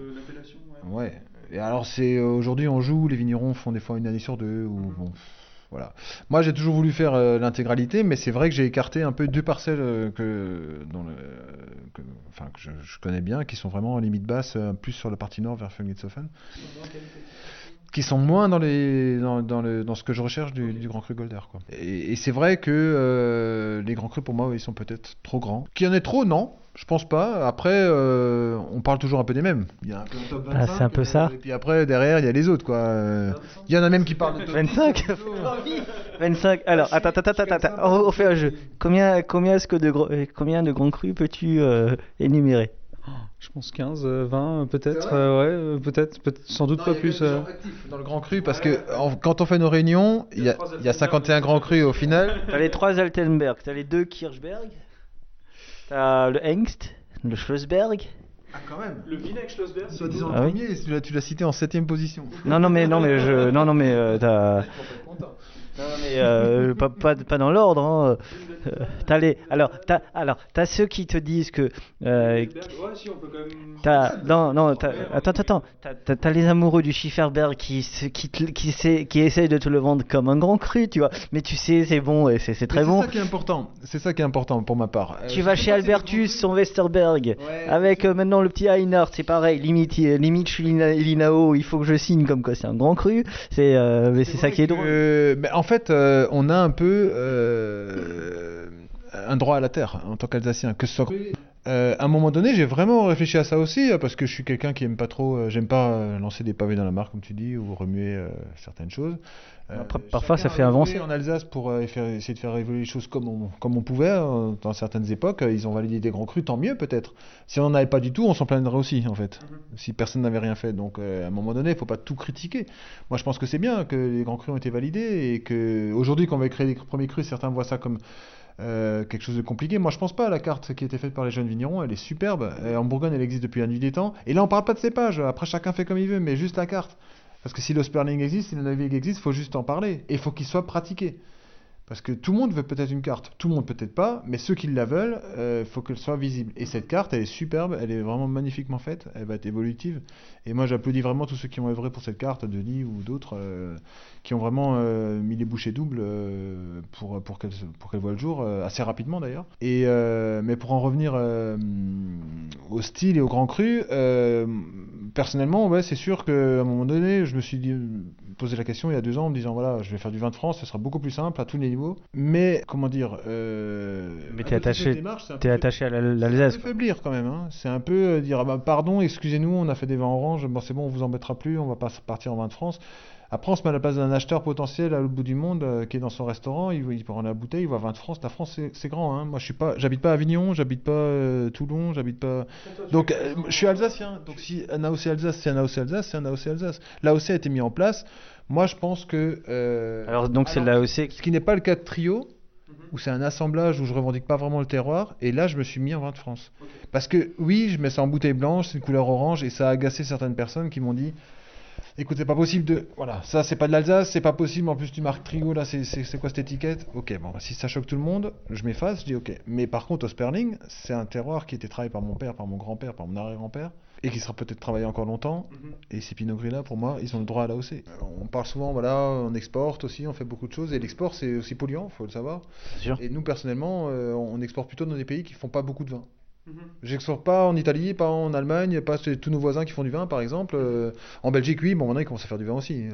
Ouais. Et alors, c'est euh, aujourd'hui, on joue, les vignerons font des fois une année sur deux, ou bon. Voilà. Moi, j'ai toujours voulu faire euh, l'intégralité, mais c'est vrai que j'ai écarté un peu deux parcelles euh, que, dans le, que, enfin, que je, connais bien, qui sont vraiment en limite basse, plus sur la partie nord vers Fungitzofen, qui sont moins dans, les, dans, dans, le, dans ce que je recherche du, du Grand Cru Golder. Quoi. Et, et c'est vrai que euh, les Grands Crus, pour moi, ils sont peut-être trop grands. Qu'il y en ait trop, non je pense pas. Après, euh, on parle toujours un peu des mêmes. Il y a un peu un top Ah, c'est un peu ça. Et puis après, derrière, il y a les autres, quoi. Euh, Il y en a même qui parlent de top 25 25 Alors, attends, attends, attends, attends, on, on fait un jeu. Combien, combien, est-ce que de, gros- combien de grands crus peux-tu euh, énumérer? Je pense 15, euh, 20 euh, peut-être. C'est vrai euh, ouais, euh, peut-être, peut sans doute Non, pas il y a plus. euh. dans le Grand Cru parce que en- quand on fait nos réunions, il y a, y a 51 Grands Crus au final. T'as les trois Altenberg, t'as les deux Kirchberg, t'as le Hengst, le Schlossberg. Ah, quand même. Le Vinek Schlossberg Soit disant Ah oui premier, tu l'as- tu l'as cité en 7ème position. Non, non, mais, non, mais, je, non, non, mais euh, t'as. Non, non, mais euh, pas, pas, pas dans l'ordre. Hein. Euh, t'as les, alors, t'as, alors, t'as ceux qui te disent que. euh, Ouais, si, on peut quand même. T'as, non, non, t'as- attends, attends, attends. T'as, les amoureux du Schifferberg qui, qui, te- qui, sait- qui essayent de te le vendre comme un grand cru, tu vois. Mais tu sais, c'est bon et c'est, c'est très Mais bon. C'est ça qui est important. C'est ça qui est important pour ma part. Euh, Tu vas sais chez Albertus, son Westerberg, Ouais, avec euh, maintenant le petit Einhardt, c'est pareil, limite, euh, limite je suis Lina- Linao, il faut que je signe comme quoi c'est un grand cru, c'est, euh, mais c'est ça qui est que, drôle. euh, mais en fait, euh, on a un peu euh, un droit à la terre en tant qu'Alsacien, que ce soit. Euh, à un moment donné, j'ai vraiment réfléchi à ça aussi, euh, parce que je suis quelqu'un qui aime pas trop, euh, j'aime pas euh, lancer des pavés dans la mare, comme tu dis, ou remuer euh, certaines choses. Euh, Après, parfois, ça fait a avancer. En Alsace, pour euh, faire- essayer de faire évoluer les choses comme on, comme on pouvait, euh, dans certaines époques, ils ont validé des grands crus, tant mieux peut-être. Si on n'en avait pas du tout, on s'en plaindrait aussi, en fait, si personne n'avait rien fait. Donc, euh, à un moment donné, il faut pas tout critiquer. Moi, je pense que c'est bien que les grands crus ont été validés et que aujourd'hui, quand on va créer les premiers crus, certains voient ça comme euh, quelque chose de compliqué. Moi, je pense pas. La carte qui a été faite par les jeunes vignerons, elle est superbe. Euh, en Bourgogne, elle existe depuis la nuit des temps. Et là, on parle pas de cépage. Après, chacun fait comme il veut, mais juste la carte. Parce que si le sperling existe, si le navigue existe, il faut juste en parler. Et il faut qu'il soit pratiqué. Parce que tout le monde veut peut-être une carte, tout le monde peut-être pas, mais ceux qui la veulent, il faut qu'elle soit visible. Et cette carte, elle est superbe, elle est vraiment magnifiquement faite, elle va être évolutive. Et moi, j'applaudis vraiment tous ceux qui ont œuvré pour cette carte, Denis ou d'autres, euh, qui ont vraiment euh, mis les bouchées doubles euh, pour, pour qu'elle qu'elle voit le jour, euh, assez rapidement d'ailleurs. Et euh, mais pour en revenir euh, au style et au grand cru, euh, personnellement, c'est sûr qu'à un moment donné, je me suis dit, posé la question il y a deux ans en me disant voilà, je vais faire du vin de France, ce sera beaucoup plus simple à tous les niveaux. Mais comment dire euh, Mais t'es attaché- c'est T'es attaché à c'est l'Alsace. peu quoi. faiblir quand même. hein. C'est un peu euh, dire ah bah, pardon, excusez-nous, on a fait des vins orange, bon c'est bon, on vous embêtera plus, on va pas partir en vin de France. Après, on se met à la place d'un acheteur potentiel à l'autre bout du monde euh, qui est dans son restaurant, il, il prend la bouteille, il voit vin de France. La France, c'est- grand. Hein. Moi, je suis pas, j'habite pas Avignon, j'habite pas euh, Toulon, j'habite pas. Donc, euh, je suis alsacien. Donc, si un AOC Alsace, c'est un AOC Alsace, c'est un AOC Alsace. L'AOC a été mis en place. Moi, je pense que. euh, Alors donc c'est aussi. ce qui n'est pas le cas de trio, où c'est un assemblage où je revendique pas vraiment le terroir, et là je me suis mis en vin de France. Parce que oui, je mets ça en bouteille blanche, c'est une couleur orange, et ça a agacé certaines personnes qui m'ont dit écoute, c'est pas possible de. Voilà, ça c'est pas de l'Alsace, c'est pas possible. En plus, tu marques Trigo, là, c'est- quoi cette étiquette? Ok, bon, si ça choque tout le monde, je m'efface, je dis ok. Mais par contre, au Sperling, c'est un terroir qui a été travaillé par mon père, par mon grand-père, par mon arrière-grand-père, et qui sera peut-être travaillé encore longtemps. Et ces Pinot Gris là, pour moi, ils ont le droit à l'AOC. Euh, On parle souvent, voilà, on exporte aussi, on fait beaucoup de choses, et l'export c'est aussi polluant, faut le savoir. Sûr. Et nous, personnellement, euh, on exporte plutôt dans des pays qui font pas beaucoup de vin. J'exporte pas en Italie, pas en Allemagne, pas chez tous nos voisins qui font du vin, par exemple. Euh, en Belgique, oui, bon, maintenant ils commencent à faire du vin aussi. Euh,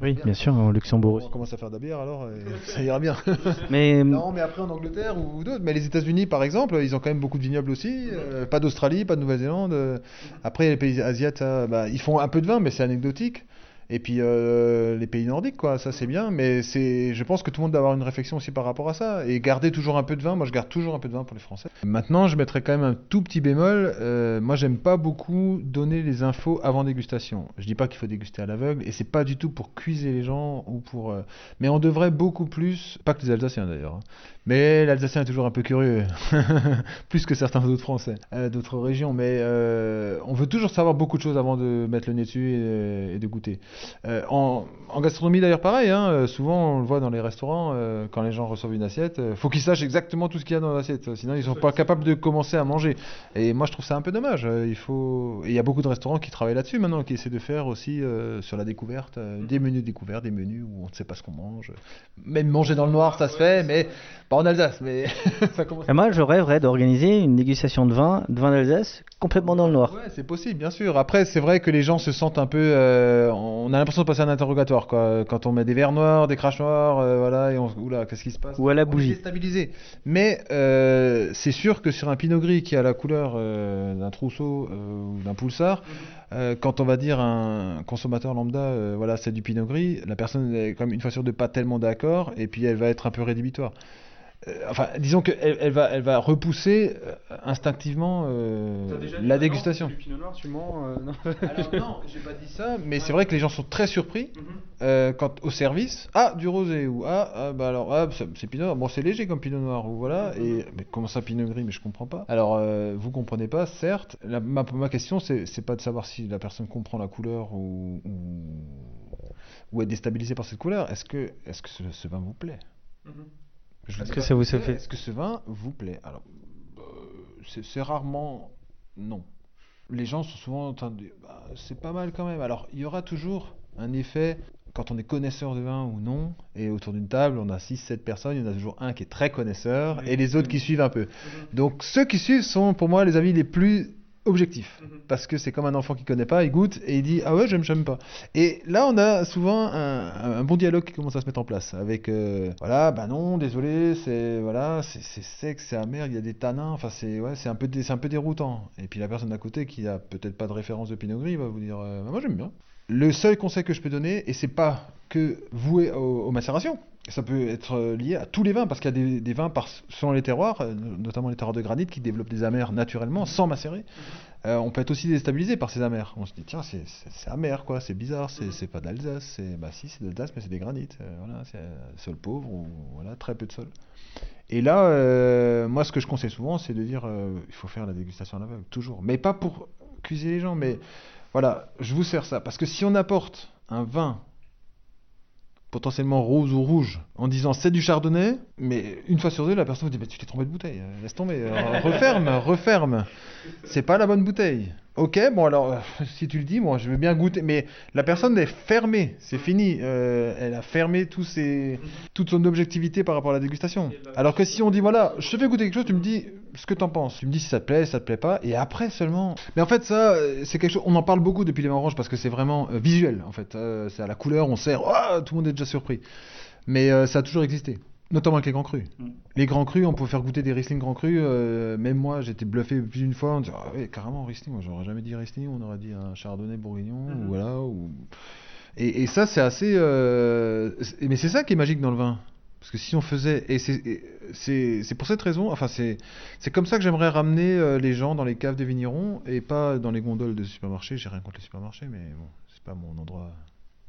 Oui, bien sûr, au Luxembourg On aussi. commence à faire de la bière, alors euh, ça ira bien. Mais non, mais après en Angleterre ou, ou d'autres. Mais les États-Unis, par exemple, ils ont quand même beaucoup de vignobles aussi. euh, pas d'Australie, pas de Nouvelle-Zélande. euh. Après, les pays asiatiques, bah, ils font un peu de vin, mais c'est anecdotique. Et puis euh, les pays nordiques, quoi, ça c'est bien, mais c'est, je pense que tout le monde doit avoir une réflexion aussi par rapport à ça et garder toujours un peu de vin. Moi, je garde toujours un peu de vin pour les Français. Maintenant, je mettrais quand même un tout petit bémol. euh, moi, j'aime pas beaucoup donner les infos avant dégustation. Je dis pas qu'il faut déguster à l'aveugle et c'est pas du tout pour cuiser les gens ou pour. euh, Mais on devrait beaucoup plus, pas que les Alsaciens d'ailleurs. hein. Mais l'Alsacien est toujours un peu curieux, plus que certains autres Français, d'autres régions. Mais on veut toujours savoir beaucoup de choses avant de mettre le nez dessus et de goûter. Euh, en, en gastronomie d'ailleurs pareil, hein, euh, souvent on le voit dans les restaurants, euh, quand les gens reçoivent une assiette, euh, faut qu'ils sachent exactement tout ce qu'il y a dans l'assiette, sinon ils sont pas capables de commencer à manger. Et moi je trouve ça un peu dommage. il faut, et il y a beaucoup de restaurants qui travaillent là-dessus maintenant, qui essaient de faire aussi euh, sur la découverte, des menus découverts, des menus où on ne sait pas ce qu'on mange. Même manger dans le noir, ça se fait, mais pas en Alsace, mais ça commence. et moi, je rêverais d'organiser une dégustation de vin, de vin d'Alsace, complètement dans le noir. Ouais, c'est possible, bien sûr. Après, c'est vrai que les gens se sentent un peu. euh, on a l'impression de passer un interrogatoire, quoi. Quand on met des verres noirs, des craches noirs, euh, voilà, et on. Oula, qu'est-ce qui se passe? Ou à la bougie. déstabilisé. Mais euh, c'est sûr que sur un pinot gris qui a la couleur euh, d'un trousseau ou d'un pulsar, quand on va dire un consommateur lambda, voilà, c'est du pinot gris, la personne est quand même une fois sur deux pas tellement d'accord, et puis elle va être un peu rédhibitoire. Euh, enfin, disons qu'elle elle va, elle va repousser euh, instinctivement euh, la dégustation. pinot noir, tu mens euh, non. Alors non, j'ai pas dit ça, mais c'est vrai que les gens sont très surpris Mhm. euh, quand au service, ah du rosé ou ah, ah, bah alors ah, c'est pinot noir. Bon c'est léger comme pinot noir ou voilà et mais comment ça pinot gris mais je comprends pas. Alors euh, vous comprenez pas certes. La- ma, ma question c'est pas de savoir si la personne comprend la couleur ou ou, ou est déstabilisée par cette couleur. Est-ce que est-ce que ce, ce vin vous plaît? Vous Est-ce que ça vous fait- Est-ce que ce vin vous plaît Alors euh, c'est c'est rarement non les gens sont souvent en train de dire bah, c'est pas mal quand même. Alors il y aura toujours un effet quand on est connaisseur de vin ou non, et autour d'une table on a 6-7 personnes, il y en a toujours un qui est très connaisseur et les autres qui suivent un peu. Donc ceux qui suivent sont pour moi les avis les plus objectifs. Parce que c'est comme un enfant qui connaît pas, il goûte et il dit ah ouais j'aime j'aime pas. Et là on a souvent un, un bon dialogue qui commence à se mettre en place avec euh, voilà bah non désolé c'est voilà c'est sec c'est amer il y a des tanins enfin c'est ouais c'est un peu un peu déroutant. Et puis la personne d'à côté qui a peut-être pas de référence de Pinot Gris va vous dire euh, Bah, moi j'aime bien. Le seul conseil que je peux donner et c'est pas que voué aux, aux macérations. Ça peut être euh, lié à tous les vins, parce qu'il y a des, vins par, selon les terroirs, euh, notamment les terroirs de granit, qui développent des amers naturellement, sans macérer. Euh, on peut être aussi déstabilisé par ces amers. On se dit, tiens, c'est- amer, quoi, c'est bizarre, c'est pas d'Alsace. c'est- Bah si, c'est d'Alsace, mais c'est des granites. euh, voilà, c'est sol pauvre, ou voilà, très peu de sol. Et là, moi, ce que je conseille souvent, c'est de dire, il faut faire la dégustation à l'aveugle, toujours. Mais pas pour cuiser les gens, mais voilà, je vous sers ça. Parce que si on apporte un vin potentiellement rose ou rouge en disant c'est du chardonnay, mais une fois sur deux, la personne vous dit bah, tu t'es trompé de bouteille, laisse tomber, referme, referme. C'est pas la bonne bouteille. Ok, bon alors, euh, si tu le dis, moi je veux bien goûter, mais la personne est fermée, c'est fini. Euh, elle a fermé toute son objectivité par rapport à la dégustation. Alors que si on dit voilà, je te fais goûter quelque chose, tu me dis ce que t'en penses. Tu me dis si ça te plaît, si ça te plaît pas, et après seulement. Mais en fait, ça, euh, c'est quelque chose. On en parle beaucoup depuis les oranges parce que c'est vraiment visuel en fait. C'est à la couleur, on sert, oh, tout le monde est déjà surpris. Mais ça a toujours existé. Notamment avec les grands crus. Les grands crus, on peut faire goûter des Riesling grands crus. euh, même moi, j'étais bluffé plus d'une fois. On dit, ah ouais, carrément Riesling. Moi, j'aurais jamais dit Riesling. On aurait dit un Chardonnay Bourguignon. ou voilà. Ou... Et, et ça, c'est assez. euh, Mais c'est ça qui est magique dans le vin. Parce que si on faisait. Et c'est- pour cette raison. Enfin, c'est c'est comme ça que j'aimerais ramener euh, les gens dans les caves des vignerons et pas dans les gondoles de supermarchés. J'ai rien contre les supermarchés, mais bon, c'est pas mon endroit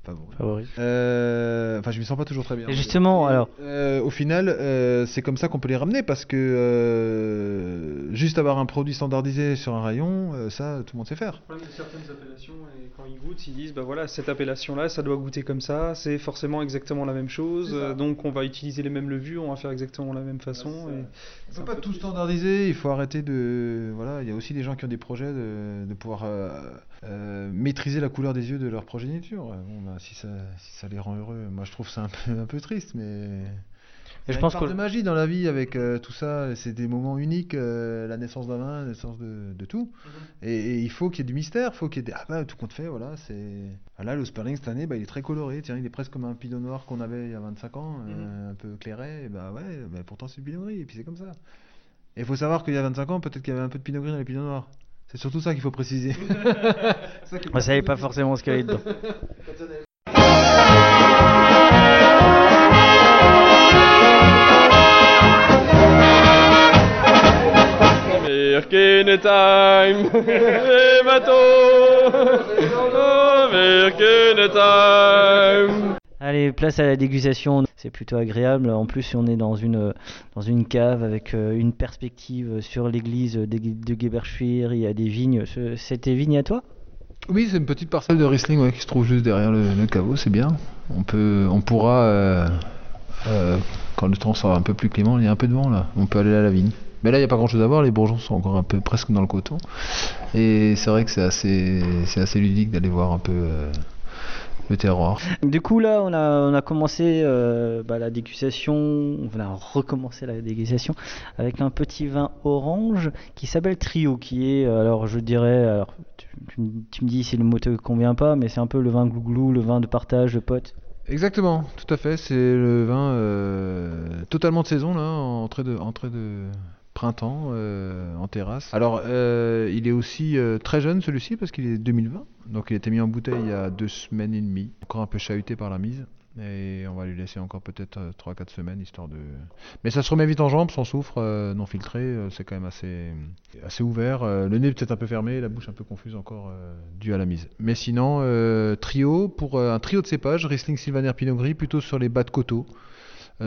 favori. Favori. Euh, Enfin, je me sens pas toujours très bien. Et justement, alors, Euh, au final, euh, c'est comme ça qu'on peut les ramener parce que euh, juste avoir un produit standardisé sur un rayon, euh, ça, tout le monde sait faire. Il y a certaines appellations et quand ils goûtent, ils disent bah voilà cette appellation-là, ça doit goûter comme ça, c'est forcément exactement la même chose, euh, donc on va utiliser les mêmes levures, on va faire exactement la même façon. et On c'est peut un pas peu tout standardiser, il faut arrêter de. Voilà, il y a aussi des gens qui ont des projets de, de pouvoir euh, euh, maîtriser la couleur des yeux de leur progéniture. Bon, bah, si, ça, si ça les rend heureux, moi je trouve ça un peu, un peu triste, mais. Il y a je une pense part que de magie dans la vie avec euh, tout ça, c'est des moments uniques, euh, la naissance d'un vin, la naissance de, de tout. et, et il faut qu'il y ait du mystère, il faut qu'il y ait des... Ah bah tout compte fait, voilà, c'est... Ah là, le Sperling cette année, bah, il est très coloré, tiens, il est presque comme un pinot noir qu'on avait il y a 25 ans, euh, un peu clairet, et bah ouais, bah, pourtant c'est du pinot gris, et puis c'est comme ça. Et il faut savoir qu'il y a 25 ans, peut-être qu'il y avait un peu de pinot gris dans les pinots noirs. C'est surtout ça qu'il faut préciser. on savait pas forcément ce qu'il y avait dedans. Merkene time, les bateaux, time. Allez, place à la dégustation. C'est plutôt agréable. En plus, on est dans une, dans une cave avec euh, une perspective sur l'église de, de Geberschwir. Il y a des vignes. C'était vigne à toi? Oui, c'est une petite parcelle de Riesling ouais, qui se trouve juste derrière le, le caveau, c'est bien. On, peut, on pourra, euh, euh, quand le temps sera un peu plus clément, il y a un peu de vent là, on peut aller à la vigne. Mais là, il n'y a pas grand chose à voir, les bourgeons sont encore un peu presque dans le coton. Et c'est vrai que c'est assez, c'est assez ludique d'aller voir un peu euh, le terroir. Du coup, là, on a, on a commencé euh, bah, la dégustation. On a recommencé la dégustation avec un petit vin orange qui s'appelle Trio, qui est, alors je dirais, alors tu, tu me- tu me dis si le mot te convient pas, mais c'est un peu le vin glouglou, le vin de partage, de potes. Exactement, tout à fait. C'est le vin euh, totalement de saison, là, entrée de, entrée de printemps euh, en terrasse. Alors, euh, il est aussi euh, très jeune celui-ci parce qu'il est 2020. Donc, il a été mis en bouteille il y a deux semaines et demie. Encore un peu chahuté par la mise. Et on va lui laisser encore peut-être 3-4 semaines histoire de. Mais ça se remet vite en jambes, sans soufre, non filtré. c'est quand même assez, assez ouvert. le nez peut-être un peu fermé, la bouche un peu confuse encore, dû à la mise. Mais sinon, trio, pour un trio de cépages, Riesling Sylvaner Pinot Gris, plutôt sur les bas de coteaux,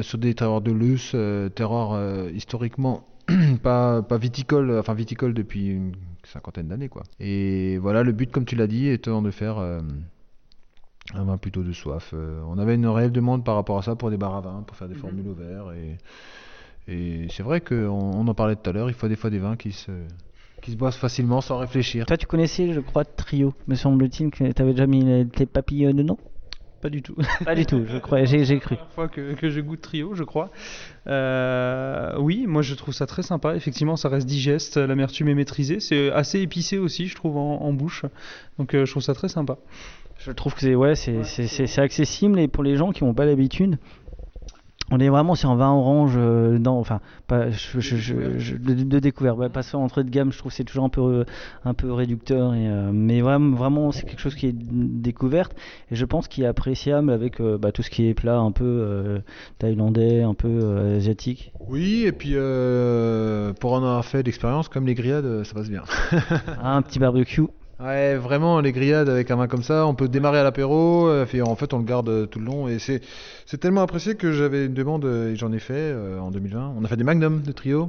sur des terroirs de Luce, terroirs historiquement pas, pas viticole, enfin viticole depuis une cinquantaine d'années quoi. Et voilà, le but, comme tu l'as dit, étant de faire euh, un vin plutôt de soif. Euh, on avait une réelle demande par rapport à ça pour des bars à vin, pour faire des formules au verre. Et, et c'est vrai qu'on on en parlait tout à l'heure, il faut des fois des vins qui se, qui se boivent facilement sans réfléchir. Toi, tu connaissais, je crois, Trio, me semble-t-il, que tu avais déjà mis tes papilles dedans Pas du tout. Pas du tout, je crois, j'ai cru. première fois que, que je goûte trio, je crois. Euh, oui, moi je trouve ça très sympa. Effectivement, ça reste digeste, l'amertume est maîtrisée. C'est assez épicé aussi, je trouve, en, en bouche. Donc euh, je trouve ça très sympa. Je trouve que c'est ouais, c'est c'est- c'est- c'est accessible et pour les gens qui n'ont pas l'habitude, on est vraiment sur un vin orange euh, dans, enfin, pas, je, je- je- je- de, de découverte. Ouais, pas ça entrée de gamme, je trouve que c'est toujours un peu, euh, un peu réducteur. Et, euh, mais vraiment, vraiment c'est quelque chose qui est découverte et je pense qu'il est appréciable avec euh, bah, tout ce qui est plat un peu thaïlandais, un peu asiatique. Oui, et puis pour en avoir fait d'expérience, comme les grillades, ça passe bien. un petit barbecue. Ouais, vraiment, les grillades avec un vin comme ça, on peut démarrer à l'apéro, euh, puis en fait on le garde euh, tout le long, et c'est c'est tellement apprécié que j'avais une demande, euh, et j'en ai fait euh, en 2020. On a fait des magnums de trio,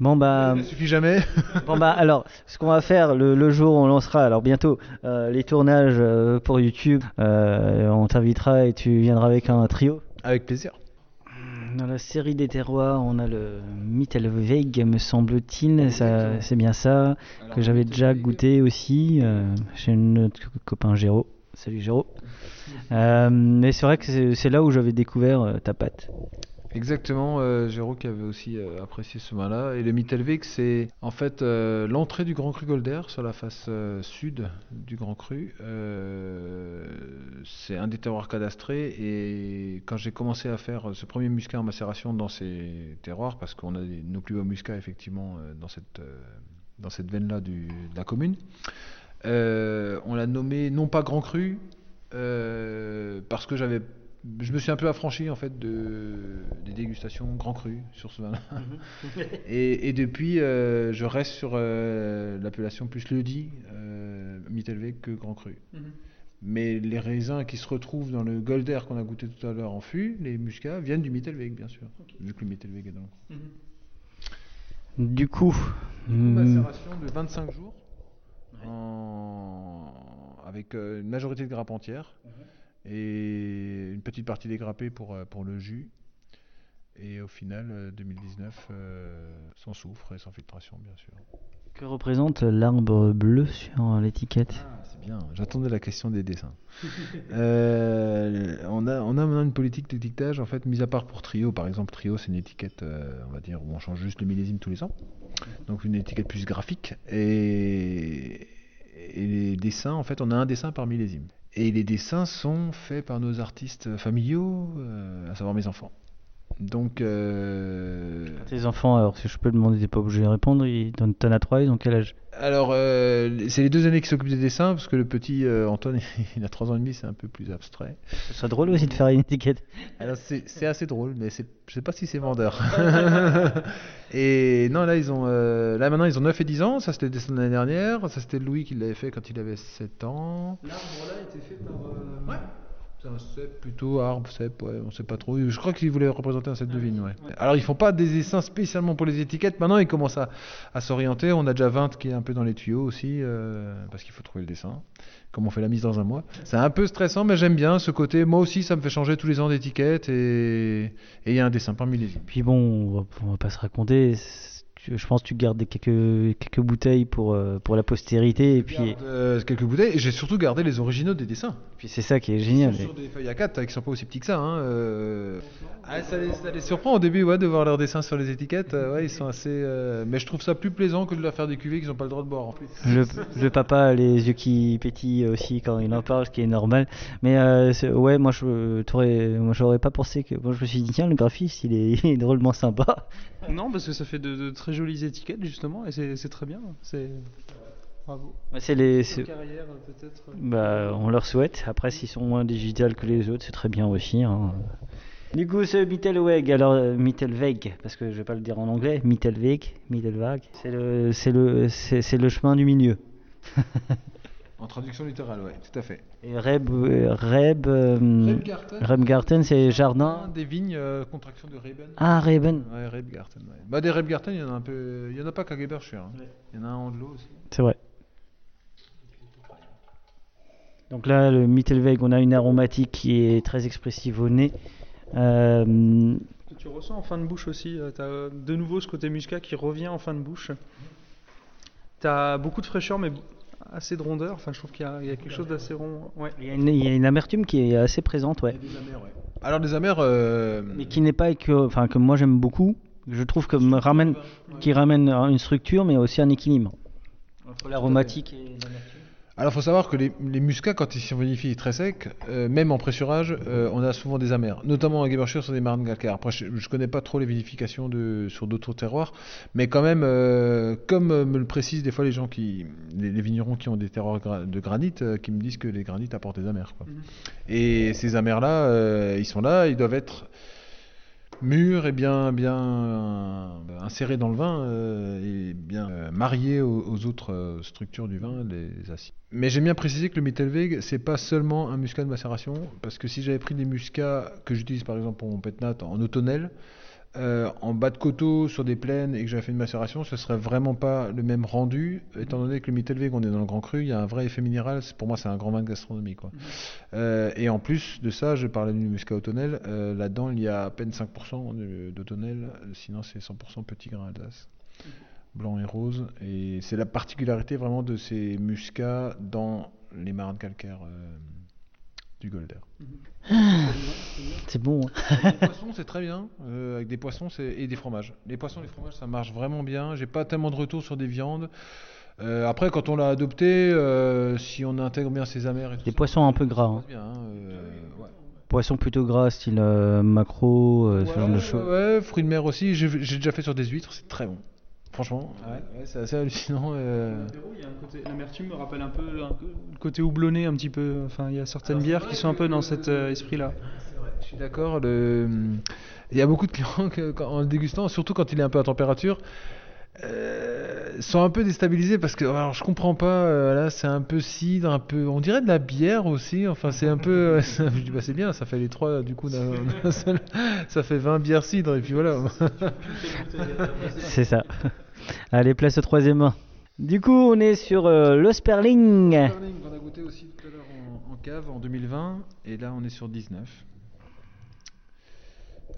Bon bah. ça suffit jamais. Bon bah alors, ce qu'on va faire le, le jour où on lancera, alors bientôt, euh, les tournages euh, pour YouTube, euh, on t'invitera et tu viendras avec un trio. avec plaisir. Dans la série des terroirs, on a le Mittelweg, me semble-t-il, c'est bien ça, que j'avais déjà goûté aussi euh, chez notre co- copain Géraud. Salut Géraud. Euh, mais c'est vrai que c'est là où j'avais découvert euh, ta patte. Exactement, euh, qui avait aussi euh, apprécié ce vin-là. Et le Mittelweg, c'est en fait euh, l'entrée du Grand Cru Golder sur la face euh, sud du Grand Cru. C'est un des terroirs cadastrés. Et quand j'ai commencé à faire ce premier muscat en macération dans ces terroirs, parce qu'on a nos plus beaux muscats effectivement dans cette, cette veine-là de la commune, on l'a nommé non pas Grand Cru, parce que j'avais je me suis un peu affranchi en fait de, des dégustations grand cru sur ce vin et, et depuis euh, je reste sur euh, l'appellation plus le dit euh, Mittelweg que grand cru. Mais les raisins qui se retrouvent dans le Golder qu'on a goûté tout à l'heure en fût, les muscats, viennent du Mittelweg, bien sûr. Vu que le Mittelweg est dans le coin. Du coup, Une hmm, macération de 25 jours, en- avec euh, une majorité de grappes entières et une petite partie dégrappée pour, euh, pour le jus. Et au final, euh, 2019, euh, sans soufre et sans filtration, bien sûr. que représente l'arbre bleu sur l'étiquette? Ah, c'est bien, j'attendais la question des dessins. Euh, on, a, on a maintenant une politique d'étiquetage, en fait, mis à part pour Trio. Par exemple, Trio, c'est une étiquette, euh, on va dire, où on change juste le millésime tous les ans. Donc une étiquette plus graphique. Et, et les dessins, en fait, on a un dessin par millésime. Et les dessins sont faits par nos artistes familiaux, euh, à savoir mes enfants. Donc, euh, Tes enfants, alors si je peux demander, t'es pas obligé de répondre, ils donnent t'en as trois, ils ont quel âge? Alors, euh, c'est les deux années qui s'occupent des dessins, parce que le petit euh, Antoine, il a 3 ans et demi, c'est un peu plus abstrait. Ce serait drôle aussi de faire une étiquette. Alors, c'est assez drôle, mais c'est- je sais pas si c'est vendeur. et non, là, ils ont, euh, là, maintenant, ils ont 9 et 10 ans. Ça, c'était le dessin de l'année dernière. Ça, c'était Louis qui l'avait fait quand il avait 7 ans. L'arbre là était fait par. Ouais. C'est un cep plutôt, arbre, cep, ouais, on sait pas trop. Je crois qu'ils voulaient représenter un cep de vigne, ouais. Alors ils font pas des dessins spécialement pour les étiquettes. Maintenant ils commencent à, à s'orienter. On a déjà 20 qui est un peu dans les tuyaux aussi, euh, parce qu'il faut trouver le dessin. Comme on fait la mise dans un mois. C'est un peu stressant, mais j'aime bien ce côté. Moi aussi, ça me fait changer tous les ans d'étiquette et et il y a un dessin par millésime. Puis bon, on va, on va pas se raconter. Tu- Je pense que tu gardes des quelques, quelques bouteilles pour, euh, pour la postérité. Et puis, Garde, euh, quelques bouteilles. Et j'ai surtout gardé les originaux des dessins. puis c'est ça qui est Ils génial. sont sur des feuilles à 4 qui sont pas aussi petits que ça. Hein, euh. Ah, ça, les, ça les surprend au début ouais, de voir leurs dessins sur les étiquettes. euh, ouais, ils sont assez. euh, Mais je trouve ça plus plaisant que de leur faire des cuvées qu'ils n'ont pas le droit de boire en plus. Le, le papa a les yeux qui pétillent aussi quand il en parle, ce qui est normal. Mais euh, ouais, moi je t'aurais, moi j'aurais pas pensé que. Moi je me suis dit tiens le graphiste il est, il est drôlement sympa. Non, parce que ça fait de, de très jolies étiquettes justement, et c'est très bien. C'est. Bravo. Ouais, C'est les, carrière euh, bah, on leur souhaite. Après s'ils sont moins digital que les autres, c'est très bien aussi. hein. Du coup, ce Mittelweg, alors euh, Mittelweg, parce que je vais pas le dire en anglais, Mittelweg, Mittelweg, c'est le, c'est le, c'est le chemin du milieu. En traduction littérale, ouais, tout à fait. Et Reb, euh, Reb, euh, Rebgarten. C'est jardin. des vignes, euh, contraction de Reben. Ah, Reben, Ouais, Rebgarten. Ouais. Bah, des Rebgarten, il y en a un peu. Il y en a pas qu'à Geberschur. Hein. Il y en a un en de l'eau aussi. c'est vrai. Donc là, le Mittelweg, on a une aromatique qui est très expressive au nez. Euh, que Tu ressens en fin de bouche aussi. tu as de nouveau ce côté muscat qui revient en fin de bouche. Tu as beaucoup de fraîcheur, mais assez de rondeur. Enfin, je trouve qu'il y, a il y a quelque chose d'assez rond. Ouais. Il y, a une- il y a une amertume qui est assez présente, ouais. Alors, des amers. euh, Mais qui n'est pas que, enfin que moi j'aime beaucoup. Je trouve que me ramène, qui ramène une structure, mais aussi un équilibre entre l'aromatique et l'amertume. Alors, faut savoir que les, les muscats, quand ils sont vinifiés très secs, euh, même en pressurage, euh, on a souvent des amers. Notamment à Geberschur sur des marnes calcaires. Après, je, je connais pas trop les vinifications de, sur d'autres terroirs, mais quand même, euh, comme me le précisent des fois les gens qui, les, les vignerons qui ont des terroirs gra- de granit, qui me disent que les granites apportent des amers. Quoi. Et ces amers-là, ils sont là, ils doivent être mûrs et bien, bien euh, insérés dans le vin euh, et bien euh, mariés aux, autres structures du vin, les acides. Mais j'aime bien préciser que le Mittelweg, c'est pas seulement un muscat de macération, parce que si j'avais pris des muscats que j'utilise par exemple pour mon pétnat en automnel, euh, en bas de coteau sur des plaines et que j'avais fait une macération, ce serait vraiment pas le même rendu, étant donné que le Mittelweg, on est dans le Grand Cru, il y a un vrai effet minéral, pour moi c'est un grand vin de gastronomie. Quoi. Euh, et en plus de ça, je parlais du muscat automnel, euh, là-dedans il y a à peine 5% de- sinon c'est 100% petit grain Alsace, blanc et rose, et c'est la particularité vraiment de ces muscats dans les marnes calcaires euh, du Golder. C'est bon. hein. Les poissons, c'est très bien. euh, avec des poissons et des fromages. Les poissons et les fromages, ça marche vraiment bien. J'ai pas tellement de retour sur des viandes. Euh, après, quand on l'a adopté, euh, si on intègre bien ses amers et tout Des ça, poissons un peu gras. hein. passe bien. hein, euh, ouais. Poissons plutôt gras, style euh, macro, euh, ce genre de choses. ouais, fruits de mer aussi. J'ai j'ai déjà fait sur des huîtres, c'est très bon. Franchement, ouais, ouais, c'est assez hallucinant. euh. L'amertume me rappelle un peu le côté houblonné un petit peu. Enfin, il y a certaines bières qui sont un peu dans cet euh, esprit-là. Je suis d'accord. le- Il y a beaucoup de clients que, en le dégustant, surtout quand il est un peu à température, euh, sont un peu déstabilisés parce que alors je comprends pas euh, là c'est un peu cidre un peu on dirait de la bière aussi enfin c'est un peu ça- je dis bah c'est bien ça fait les trois du coup d'un d'un seul ça fait 20 bières cidre et puis voilà C'est ça. Allez, place au troisième. Du coup, on est sur euh, le Sperling. on a goûté aussi tout à l'heure en, en cave en 2020 et là on est sur 19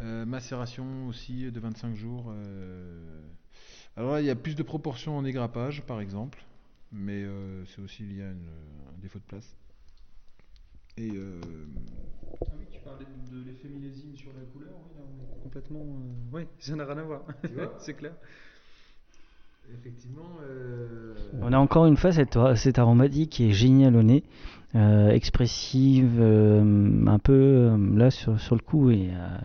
Euh, macération aussi de 25 jours euh. Alors là il y a plus de proportions en égrappage par exemple mais euh, c'est aussi lié à une- un défaut de place et euh, Ah oui, tu parlais de l'effet millésime sur la couleur, oui, là, on est complètement. Oui, ça n'a rien à voir. vois c'est clair. effectivement euh, On a encore une fois cette, cette aromatique qui est géniale au nez, euh, expressive, euh, un peu euh, là sur, sur le coup, et euh,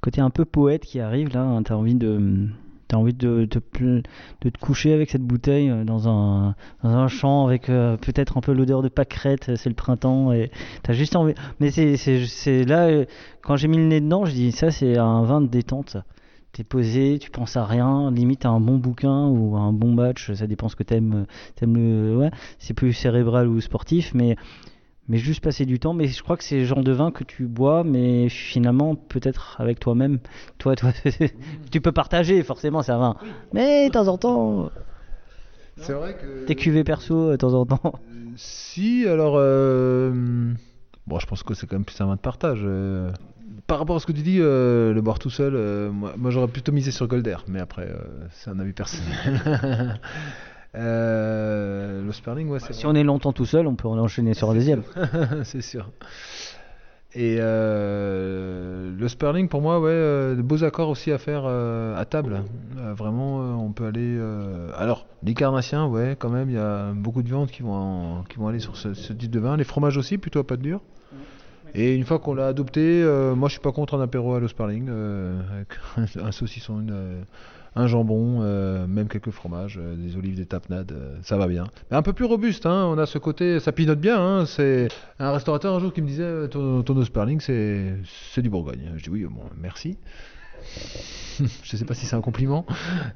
côté un peu poète qui arrive là. hein, T'as envie de. T'as envie de de te coucher avec cette bouteille euh, dans un, dans un champ avec euh, peut-être un peu l'odeur de pâquerette, euh, c'est le printemps et t'as juste envie. Mais c'est, là, quand j'ai mis le nez dedans, je dis ça c'est un vin de détente. ça. T'es posé, tu penses à rien, limite à un bon bouquin ou un bon match, ça dépend ce que t'aimes. T'aimes le, ouais, c'est plus cérébral ou sportif, mais mais juste passer du temps. Mais je crois que c'est le genre de vin que tu bois, mais finalement peut-être avec toi-même. Toi, toi, tu peux partager forcément, c'est un vin. Mais de temps en temps, c'est vrai que tes cuvées perso de temps en temps. Si, alors. euh, Bon, je pense que c'est quand même plus un vin de partage. euh. Par rapport à ce que tu dis, euh, le boire tout seul, euh, moi, moi, j'aurais plutôt misé sur Golder, mais après, euh, c'est un avis personnel. Euh, le Sperling, ouais, c'est Si on est longtemps tout seul, on peut en enchaîner sur un deuxième. c'est sûr. Et euh, le Sperling, pour moi, ouais, euh, de beaux accords aussi à faire euh, à table. Vraiment, on peut aller. Alors, les carnassiens, ouais, quand même, il y a beaucoup de viandes qui vont, en- qui vont aller sur ce, ce type de vin. Les fromages aussi, plutôt à pâte dure. Et une fois qu'on l'a adopté, moi je suis pas contre un apéro à l'eau Sperling, avec un saucisson, une, un jambon, euh, même quelques fromages, euh, des olives, des tapenades, euh, ça va bien. Mais un peu plus robuste, hein, on a ce côté, ça pinote bien. Hein, c'est un restaurateur un jour qui me disait ton, ton Sperling c'est c'est du Bourgogne. Je dis oui, bon, merci. je sais pas si c'est un compliment.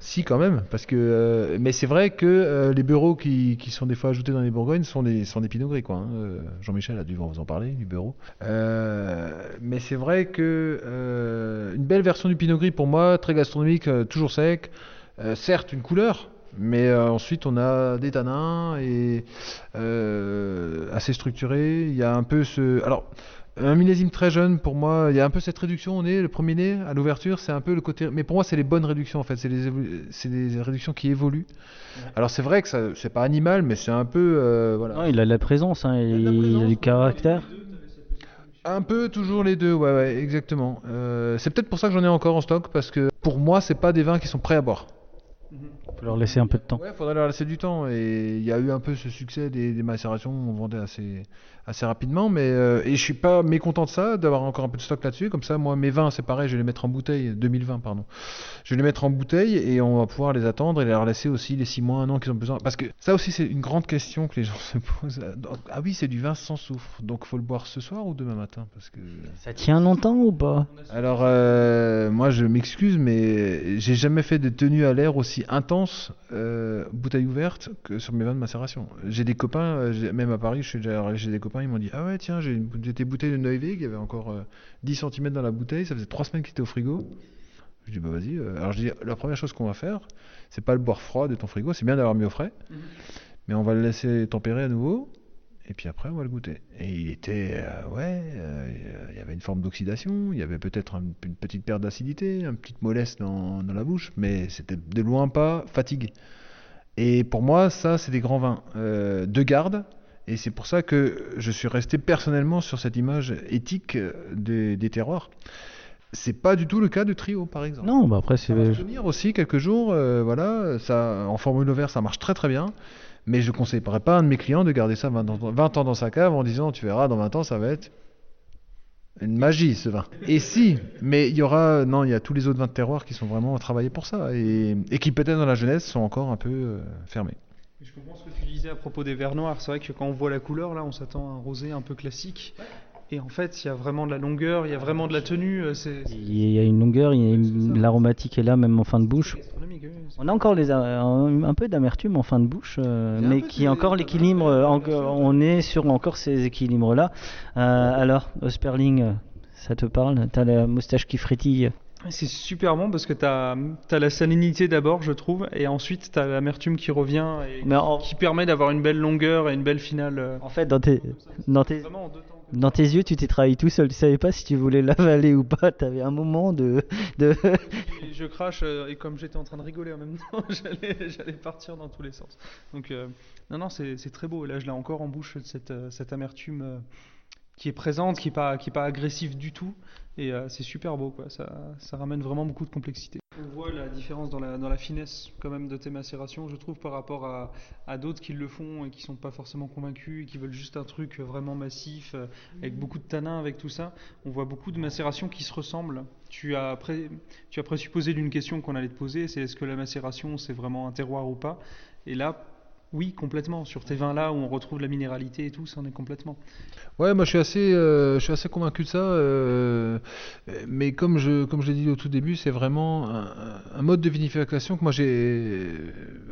si quand même, parce que euh, mais c'est vrai que euh, les bureaux qui, qui sont des fois ajoutés dans les Bourgognes sont des sont des Pinot Gris hein. Euh, Jean-Michel a dû vous en parler du bureau. Mais c'est vrai que une belle version du Pinot Gris pour moi, très gastronomique, toujours sec. Certes une couleur. Mais ensuite on a des tanins et assez structuré. Il y a un peu ce alors un millésime très jeune, pour moi, il y a un peu cette réduction. On est le premier nez à l'ouverture, c'est un peu le côté. Mais pour moi, c'est les bonnes réductions en fait. C'est les, évolu- des réductions qui évoluent. Alors c'est vrai que ça, c'est pas animal, mais c'est un peu euh, voilà. Non, il a de la présence, hein, il, Il a il du caractère. Un peu toujours les deux, ouais, ouais, exactement. Euh, c'est peut-être pour ça que j'en ai encore en stock parce que pour moi, c'est pas des vins qui sont prêts à boire. Faut leur laisser un peu de temps. Ouais, faudrait leur laisser du temps. Et il y a eu un peu ce succès des, des macérations, on vendait assez, assez rapidement. Mais, euh, et je suis pas mécontent de ça, d'avoir encore un peu de stock là-dessus. Comme ça, moi, mes vins, c'est pareil, je vais les mettre en bouteille, 2020, pardon. Je vais les mettre en bouteille et on va pouvoir les attendre et leur laisser aussi les 6 mois, 1 an qu'ils ont besoin. Parce que ça aussi, c'est une grande question que les gens se posent. Ah oui, c'est du vin sans soufre. Donc, faut le boire ce soir ou demain matin? Parce que. Ça tient longtemps ou pas? Alors, euh, moi, je m'excuse, mais j'ai jamais fait de tenue à l'air aussi intense, euh, bouteille ouverte, que sur mes vins de macération. J'ai des copains, euh, j'ai- même à Paris, chez des copains, ils m'ont dit Ah ouais, tiens, j'ai j'ai des bouteilles de Neuweg, il y avait encore euh, 10 cm dans la bouteille, ça faisait 3 semaines qu'il était au frigo. Je dis Bah vas-y. euh. Alors, je dis La première chose qu'on va faire, c'est pas le boire froid de ton frigo, c'est bien d'avoir mis au frais, mais on va le laisser tempérer à nouveau. Et puis après, on va le goûter. Et il était, euh, ouais, euh, il y avait une forme d'oxydation, il y avait peut-être un- une petite perte d'acidité, une petite mollesse dans, dans la bouche, mais c'était de loin pas fatigué. Et pour moi, ça, c'est des grands vins euh, de garde. Et c'est pour ça que je suis resté personnellement sur cette image éthique euh, des, des terroirs. C'est pas du tout le cas de Trio, par exemple. Non, bah après Ça va c'est. se tenir aussi quelques jours, voilà, ça, en formule vert ça marche très très bien, mais je ne conseillerais pas à un de mes clients de garder ça 20 ans, 20 ans dans sa cave en disant tu verras dans 20 ans ça va être une magie ce vin. Et si, mais il y aura, non, il y a tous les autres vins de terroir qui sont vraiment travaillés pour ça et, et qui peut-être dans la jeunesse sont encore un peu euh, fermés. Je comprends ce que tu disais à propos des verres noirs. C'est vrai que quand on voit la couleur, là, on s'attend à un rosé un peu classique. Et en fait, il y a vraiment de la longueur, il y a vraiment de la tenue. euh, Il y a une longueur, l'aromatique est là, même en fin de bouche. On a encore les, a- un, peu d'amertume en fin de bouche, euh, mais qui est encore l'équilibre. euh, on est sur encore ces équilibres-là. Euh, alors, Osperling, euh, ça te parle? T'as la moustache qui frétille? C'est super bon parce que t'as as la salinité d'abord, je trouve, et ensuite t'as l'amertume qui revient et en, qui permet d'avoir une belle longueur et une belle finale. euh, en fait, dans tes, dans tes, dans tes yeux, tu t'es trahi tout seul. Tu savais pas si tu voulais l'avaler ou pas. T'avais un moment de. de... Et je crache euh, et comme j'étais en train de rigoler en même temps, j'allais j'allais partir dans tous les sens. Donc euh, non non c'est très beau et là je l'ai encore en bouche cette cette amertume euh, qui est présente, qui est pas qui est pas agressive du tout et euh, c'est super beau quoi. Ça ça ramène vraiment beaucoup de complexité. On voit la différence dans la dans la finesse quand même de tes macérations, je trouve par rapport à à d'autres qui le font et qui sont pas forcément convaincus et qui veulent juste un truc vraiment massif euh, avec beaucoup de tanins avec tout ça. On voit beaucoup de macérations qui se ressemblent. Tu as pré- tu as présupposé d'une question qu'on allait te poser, c'est est-ce que la macération c'est vraiment un terroir ou pas? Et là, oui, complètement. Sur tes vins là où on retrouve la minéralité et tout, ça en est complètement. Ouais, moi je suis assez, euh, je suis assez convaincu de ça. euh, mais comme je, comme je l'ai dit au tout début, c'est vraiment un, un mode de vinification que moi j'ai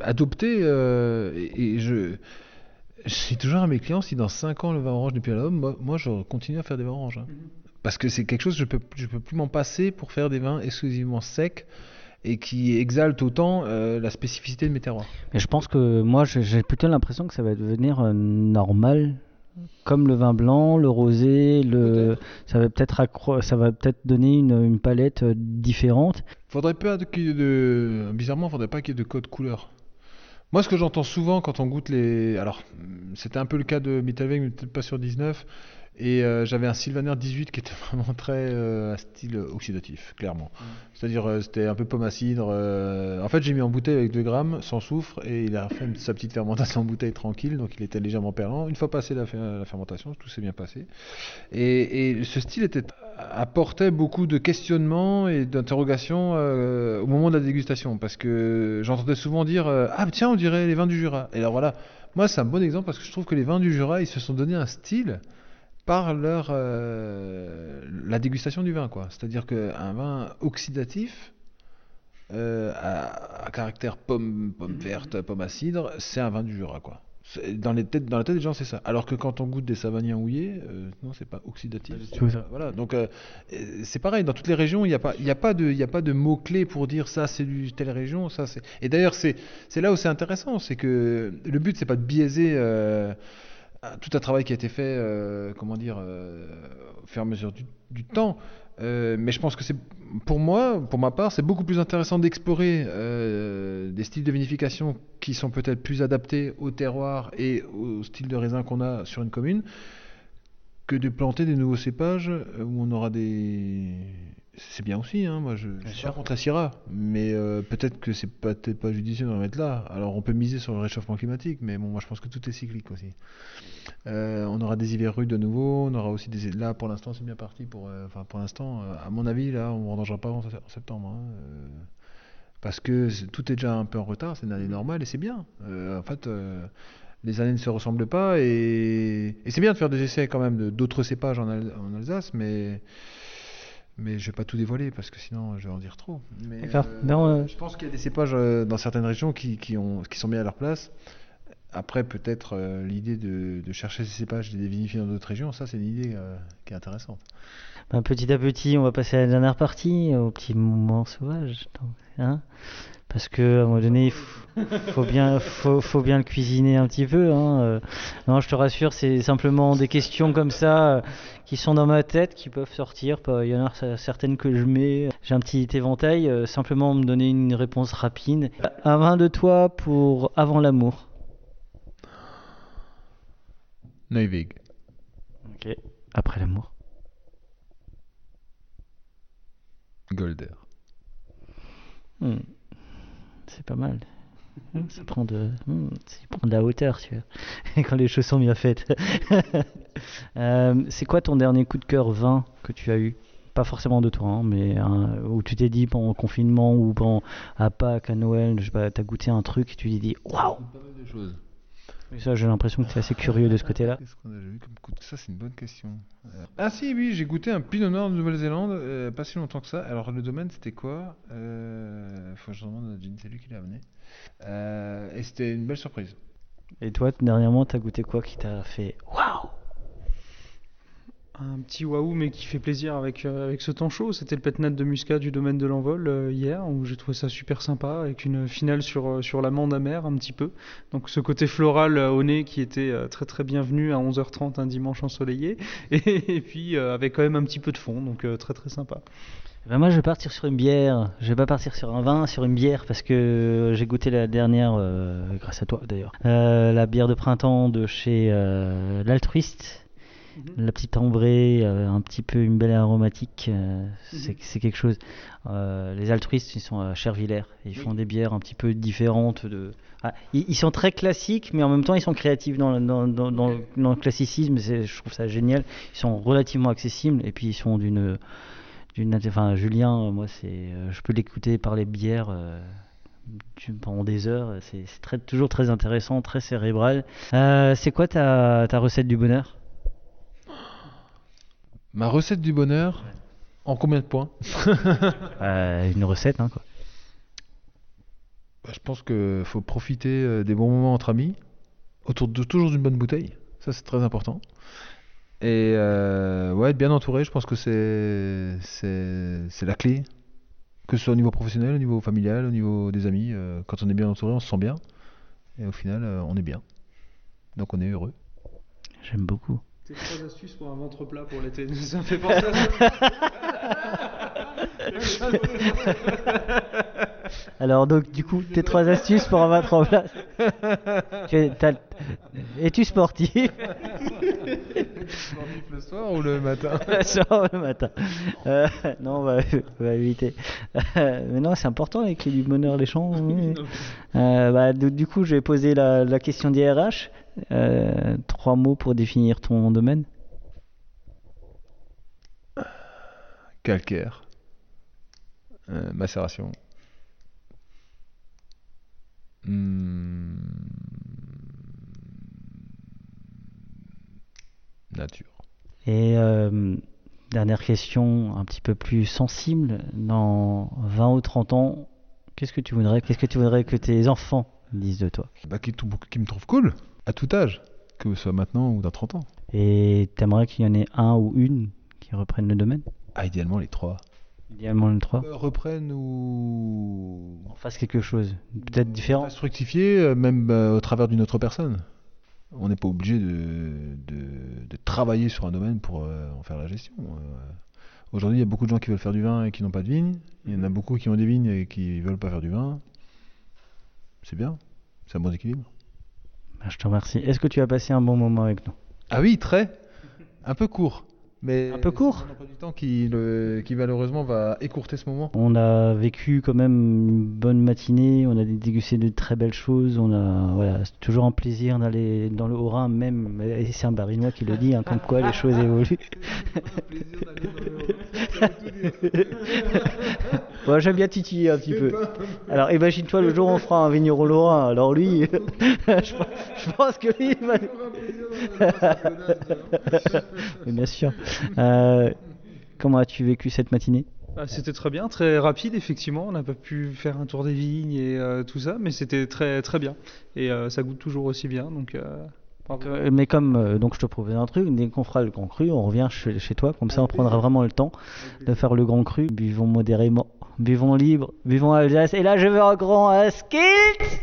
adopté. euh, et, et je, dis toujours à mes clients, si dans 5 ans le vin orange n'est plus à l'homme, moi, moi je continue à faire des vins oranges. hein. Parce que c'est quelque chose, je peux, je peux plus m'en passer pour faire des vins exclusivement secs et qui exaltent autant euh, la spécificité de mes terroirs. Mais je pense que moi, j'ai- plutôt l'impression que ça va devenir euh, normal, comme le vin blanc, le rosé, le, ça va peut-être accro- ça va peut-être donner une, une palette euh, différente. Faudrait pas qu'il y ait de bizarrement, faudrait pas qu'il y ait de code couleur. Moi, ce que j'entends souvent quand on goûte les, alors c'était un peu le cas de Mittelweg, mais peut-être pas sur 19. Et euh, j'avais un Sylvaner 18 qui était vraiment très euh, à style oxydatif, clairement. C'est-à-dire, euh, c'était un peu pomme à cidre. euh, En fait, j'ai mis en bouteille avec 2 grammes, sans soufre, et il a fait sa petite fermentation en bouteille tranquille, donc il était légèrement perlant. Une fois passé la, fer- la fermentation, tout s'est bien passé. Et, et ce style était, apportait beaucoup de questionnements et d'interrogations au moment de la dégustation, parce que j'entendais souvent dire Ah, tiens, on dirait les vins du Jura. Et alors voilà, moi, c'est un bon exemple parce que je trouve que les vins du Jura, ils se sont donné un style par leur euh, la dégustation du vin quoi. C'est-à-dire qu'un vin oxydatif euh, à, à caractère pomme pomme verte, pomme à cidre, c'est un vin du Jura quoi. Dans, les têtes, dans la tête des gens, c'est ça. Alors que quand on goûte des savagniens houillés, euh, non, c'est pas oxydatif. ça. Voilà, donc euh, c'est pareil, dans toutes les régions, il n'y a pas, il y a pas de, il y a pas de mots-clés pour dire ça c'est du telle région, ça c'est. Et d'ailleurs, c'est, c'est là où c'est intéressant, c'est que le but, c'est pas de biaiser euh, tout un travail qui a été fait, euh, comment dire, euh, au fur et à mesure du, temps. Euh, mais je pense que c'est, pour moi, pour ma part, c'est beaucoup plus intéressant d'explorer des styles de vinification qui sont peut-être plus adaptés au terroir et au style de raisin qu'on a sur une commune que de planter des nouveaux cépages où on aura des. C'est bien aussi, hein, moi je, je suis pas contre la Syrah, mais euh, peut-être que c'est pas- peut-être pas judicieux d'en mettre là. Alors on peut miser sur le réchauffement climatique, mais bon, moi je pense que tout est cyclique aussi. Euh, on aura des hivers rudes de nouveau, on aura aussi des. Là pour l'instant c'est bien parti pour. euh, Enfin pour l'instant, à mon avis, là on ne vendangera pas en, en septembre. hein, parce que tout est déjà un peu en retard, c'est une année normale et c'est bien. En fait. les années ne se ressemblent pas et, et c'est bien de faire des essais quand même d'autres cépages en, Al- en Alsace, mais mais je vais pas tout dévoiler parce que sinon je vais en dire trop. Mais, euh, Non, euh, Je pense qu'il y a des cépages euh, dans certaines régions qui, qui, ont, qui sont bien à leur place. Après, peut-être euh, l'idée de, de chercher ces cépages et de les vinifier dans d'autres régions, ça c'est une idée qui est intéressante. Ben, petit à petit, on va passer à la dernière partie, au petit moment sauvage. donc, hein Parce que à un moment donné, il faut, faut bien, faut, faut bien le cuisiner un petit peu. Hein. euh. Non, je te rassure, c'est simplement des questions comme ça euh, qui sont dans ma tête, qui peuvent sortir. Il y en a cer- certaines que je mets. J'ai un petit éventail. euh, simplement me donner une réponse rapide. Un vin de toi pour avant l'amour. Neuvig. Ok. Après l'amour. Golder. Hmm. C'est pas mal. Hmm, Ça prend de, hmm, ça prend de la hauteur, tu vois, quand les choses sont bien faites. Euh, c'est quoi ton dernier coup de cœur vin que tu as eu? Pas forcément de toi, hein, mais où tu t'es dit pendant le confinement ou pendant à Pâques, à Noël, je sais pas, t'as goûté un truc et tu t'es dit waouh Pas mal de choses. Oui, Ça, j'ai l'impression que tu es assez curieux de ce côté-là. Qu'est-ce qu'on a vu comme coup de- Ça, c'est une bonne question. Euh, Ah si, oui, j'ai goûté un pinot noir de Nouvelle-Zélande, euh, pas si longtemps que ça. Alors, le domaine, c'était quoi? Euh, Faut que je demande à Jean, c'est lui qui l'a amené. Euh, et c'était une belle surprise. Et toi, dernièrement, t'as goûté quoi qui t'a fait Waouh Un petit waouh, mais qui fait plaisir avec, euh, avec ce temps chaud. C'était le pétnat de Muscat du domaine de l'envol euh, hier, où j'ai trouvé ça super sympa, avec une finale sur, euh, sur l'amande amère un petit peu. Donc ce côté floral au nez qui était très très bienvenu à 11h30 un dimanche ensoleillé, et, puis avec quand même un petit peu de fond, donc très très sympa. Ben moi, je vais partir sur une bière. Je vais pas partir sur un vin, sur une bière, parce que j'ai goûté la dernière, grâce à toi d'ailleurs, la bière de printemps de chez l'Altruiste. La petite ambrée, euh, un petit peu une belle aromatique, euh, c'est c'est quelque chose. Euh, les altruistes, ils sont à Chervillers. Ils font des bières un petit peu différentes. De... Ah, ils, ils sont très classiques, mais en même temps, ils sont créatifs dans, le- dans, dans, dans, le- classicisme. Je trouve ça génial. Ils sont relativement accessibles, et puis ils sont d'une enfin Julien moi c'est je peux l'écouter parler bière euh, tu- pendant des heures c'est toujours très intéressant très cérébral c'est quoi ta, ta recette du bonheur? Ma recette du bonheur, en combien de points Euh, une recette hein, quoi Bah, Je pense qu'il faut profiter euh, des bons moments entre amis, autour de toujours d'une bonne bouteille. Ça, c'est très important. Et euh, ouais, être bien entouré, je pense que c'est la clé. Que ce soit au niveau professionnel, au niveau familial, au niveau des amis. euh, quand on est bien entouré, on se sent bien. Et au final, on est bien. Donc on est heureux. j'aime beaucoup Tes trois astuces pour un ventre plat pour l'été, ça me fait penser à ça. alors donc du coup tes trois astuces pour en mettre en place Tu es- es-tu sportif? Le soir ou le matin? Le soir ou le matin Euh, non on va, on va éviter Euh, mais non c'est important les clés du bonheur les champs oui. Euh, bah, du, du coup, je vais poser la, la question d'IRH. Euh, trois mots pour définir ton domaine. Calcaire. Euh, macération. Hmm. Nature. Et euh, dernière question, un petit peu plus sensible. Dans 20 ou 30 ans, qu'est-ce que tu voudrais, qu'est-ce que tu voudrais que tes enfants disent de toi? Bah, qui, me trouve cool, à tout âge, que ce soit maintenant ou dans 30 ans. Et t'aimerais qu'il y en ait un ou une qui reprenne le domaine? Ah, idéalement les trois. Idéalement le 3. Euh, reprennent ou On fasse quelque chose, peut-être différent. Fructifier, euh, même euh, au travers d'une autre personne. On n'est pas obligé de, de- de travailler sur un domaine pour euh, en faire la gestion. Aujourd'hui, il y a beaucoup de gens qui veulent faire du vin et qui n'ont pas de vigne. Il y en a beaucoup qui ont des vignes et qui veulent pas faire du vin. C'est bien, c'est un bon équilibre. Bah, Je te remercie. Est-ce que tu as passé un bon moment avec nous? Ah oui, très. Un peu court. Mais Un peu court emploi du temps qui, le- qui malheureusement va écourter ce moment. On a vécu quand même une bonne matinée, on a dégusté de très belles choses, on a voilà, c'est toujours un plaisir d'aller dans le Haut-Rhin même, et c'est un barinois qui le dit, hein, comme quoi les choses évoluent. Bon, j'aime bien titiller un petit peu. Alors imagine-toi le jour où on fera un vigneron lorrain, alors lui, je, pense- je pense que lui, il va... Mais bien sûr. Euh, comment as-tu vécu cette matinée? Ah, c'était très bien, très rapide effectivement. On n'a pas pu faire un tour des vignes et euh, tout ça, mais c'était très très bien. Et euh, ça goûte toujours aussi bien, donc. euh. Euh, Mais comme euh, donc je te propose un truc, dès qu'on fera le grand cru, on revient chez, chez toi, comme ça on prendra vraiment le temps de faire le grand cru. Buvons modérément, buvons libre, buvons Alsace. Et là je veux un grand euh, skilt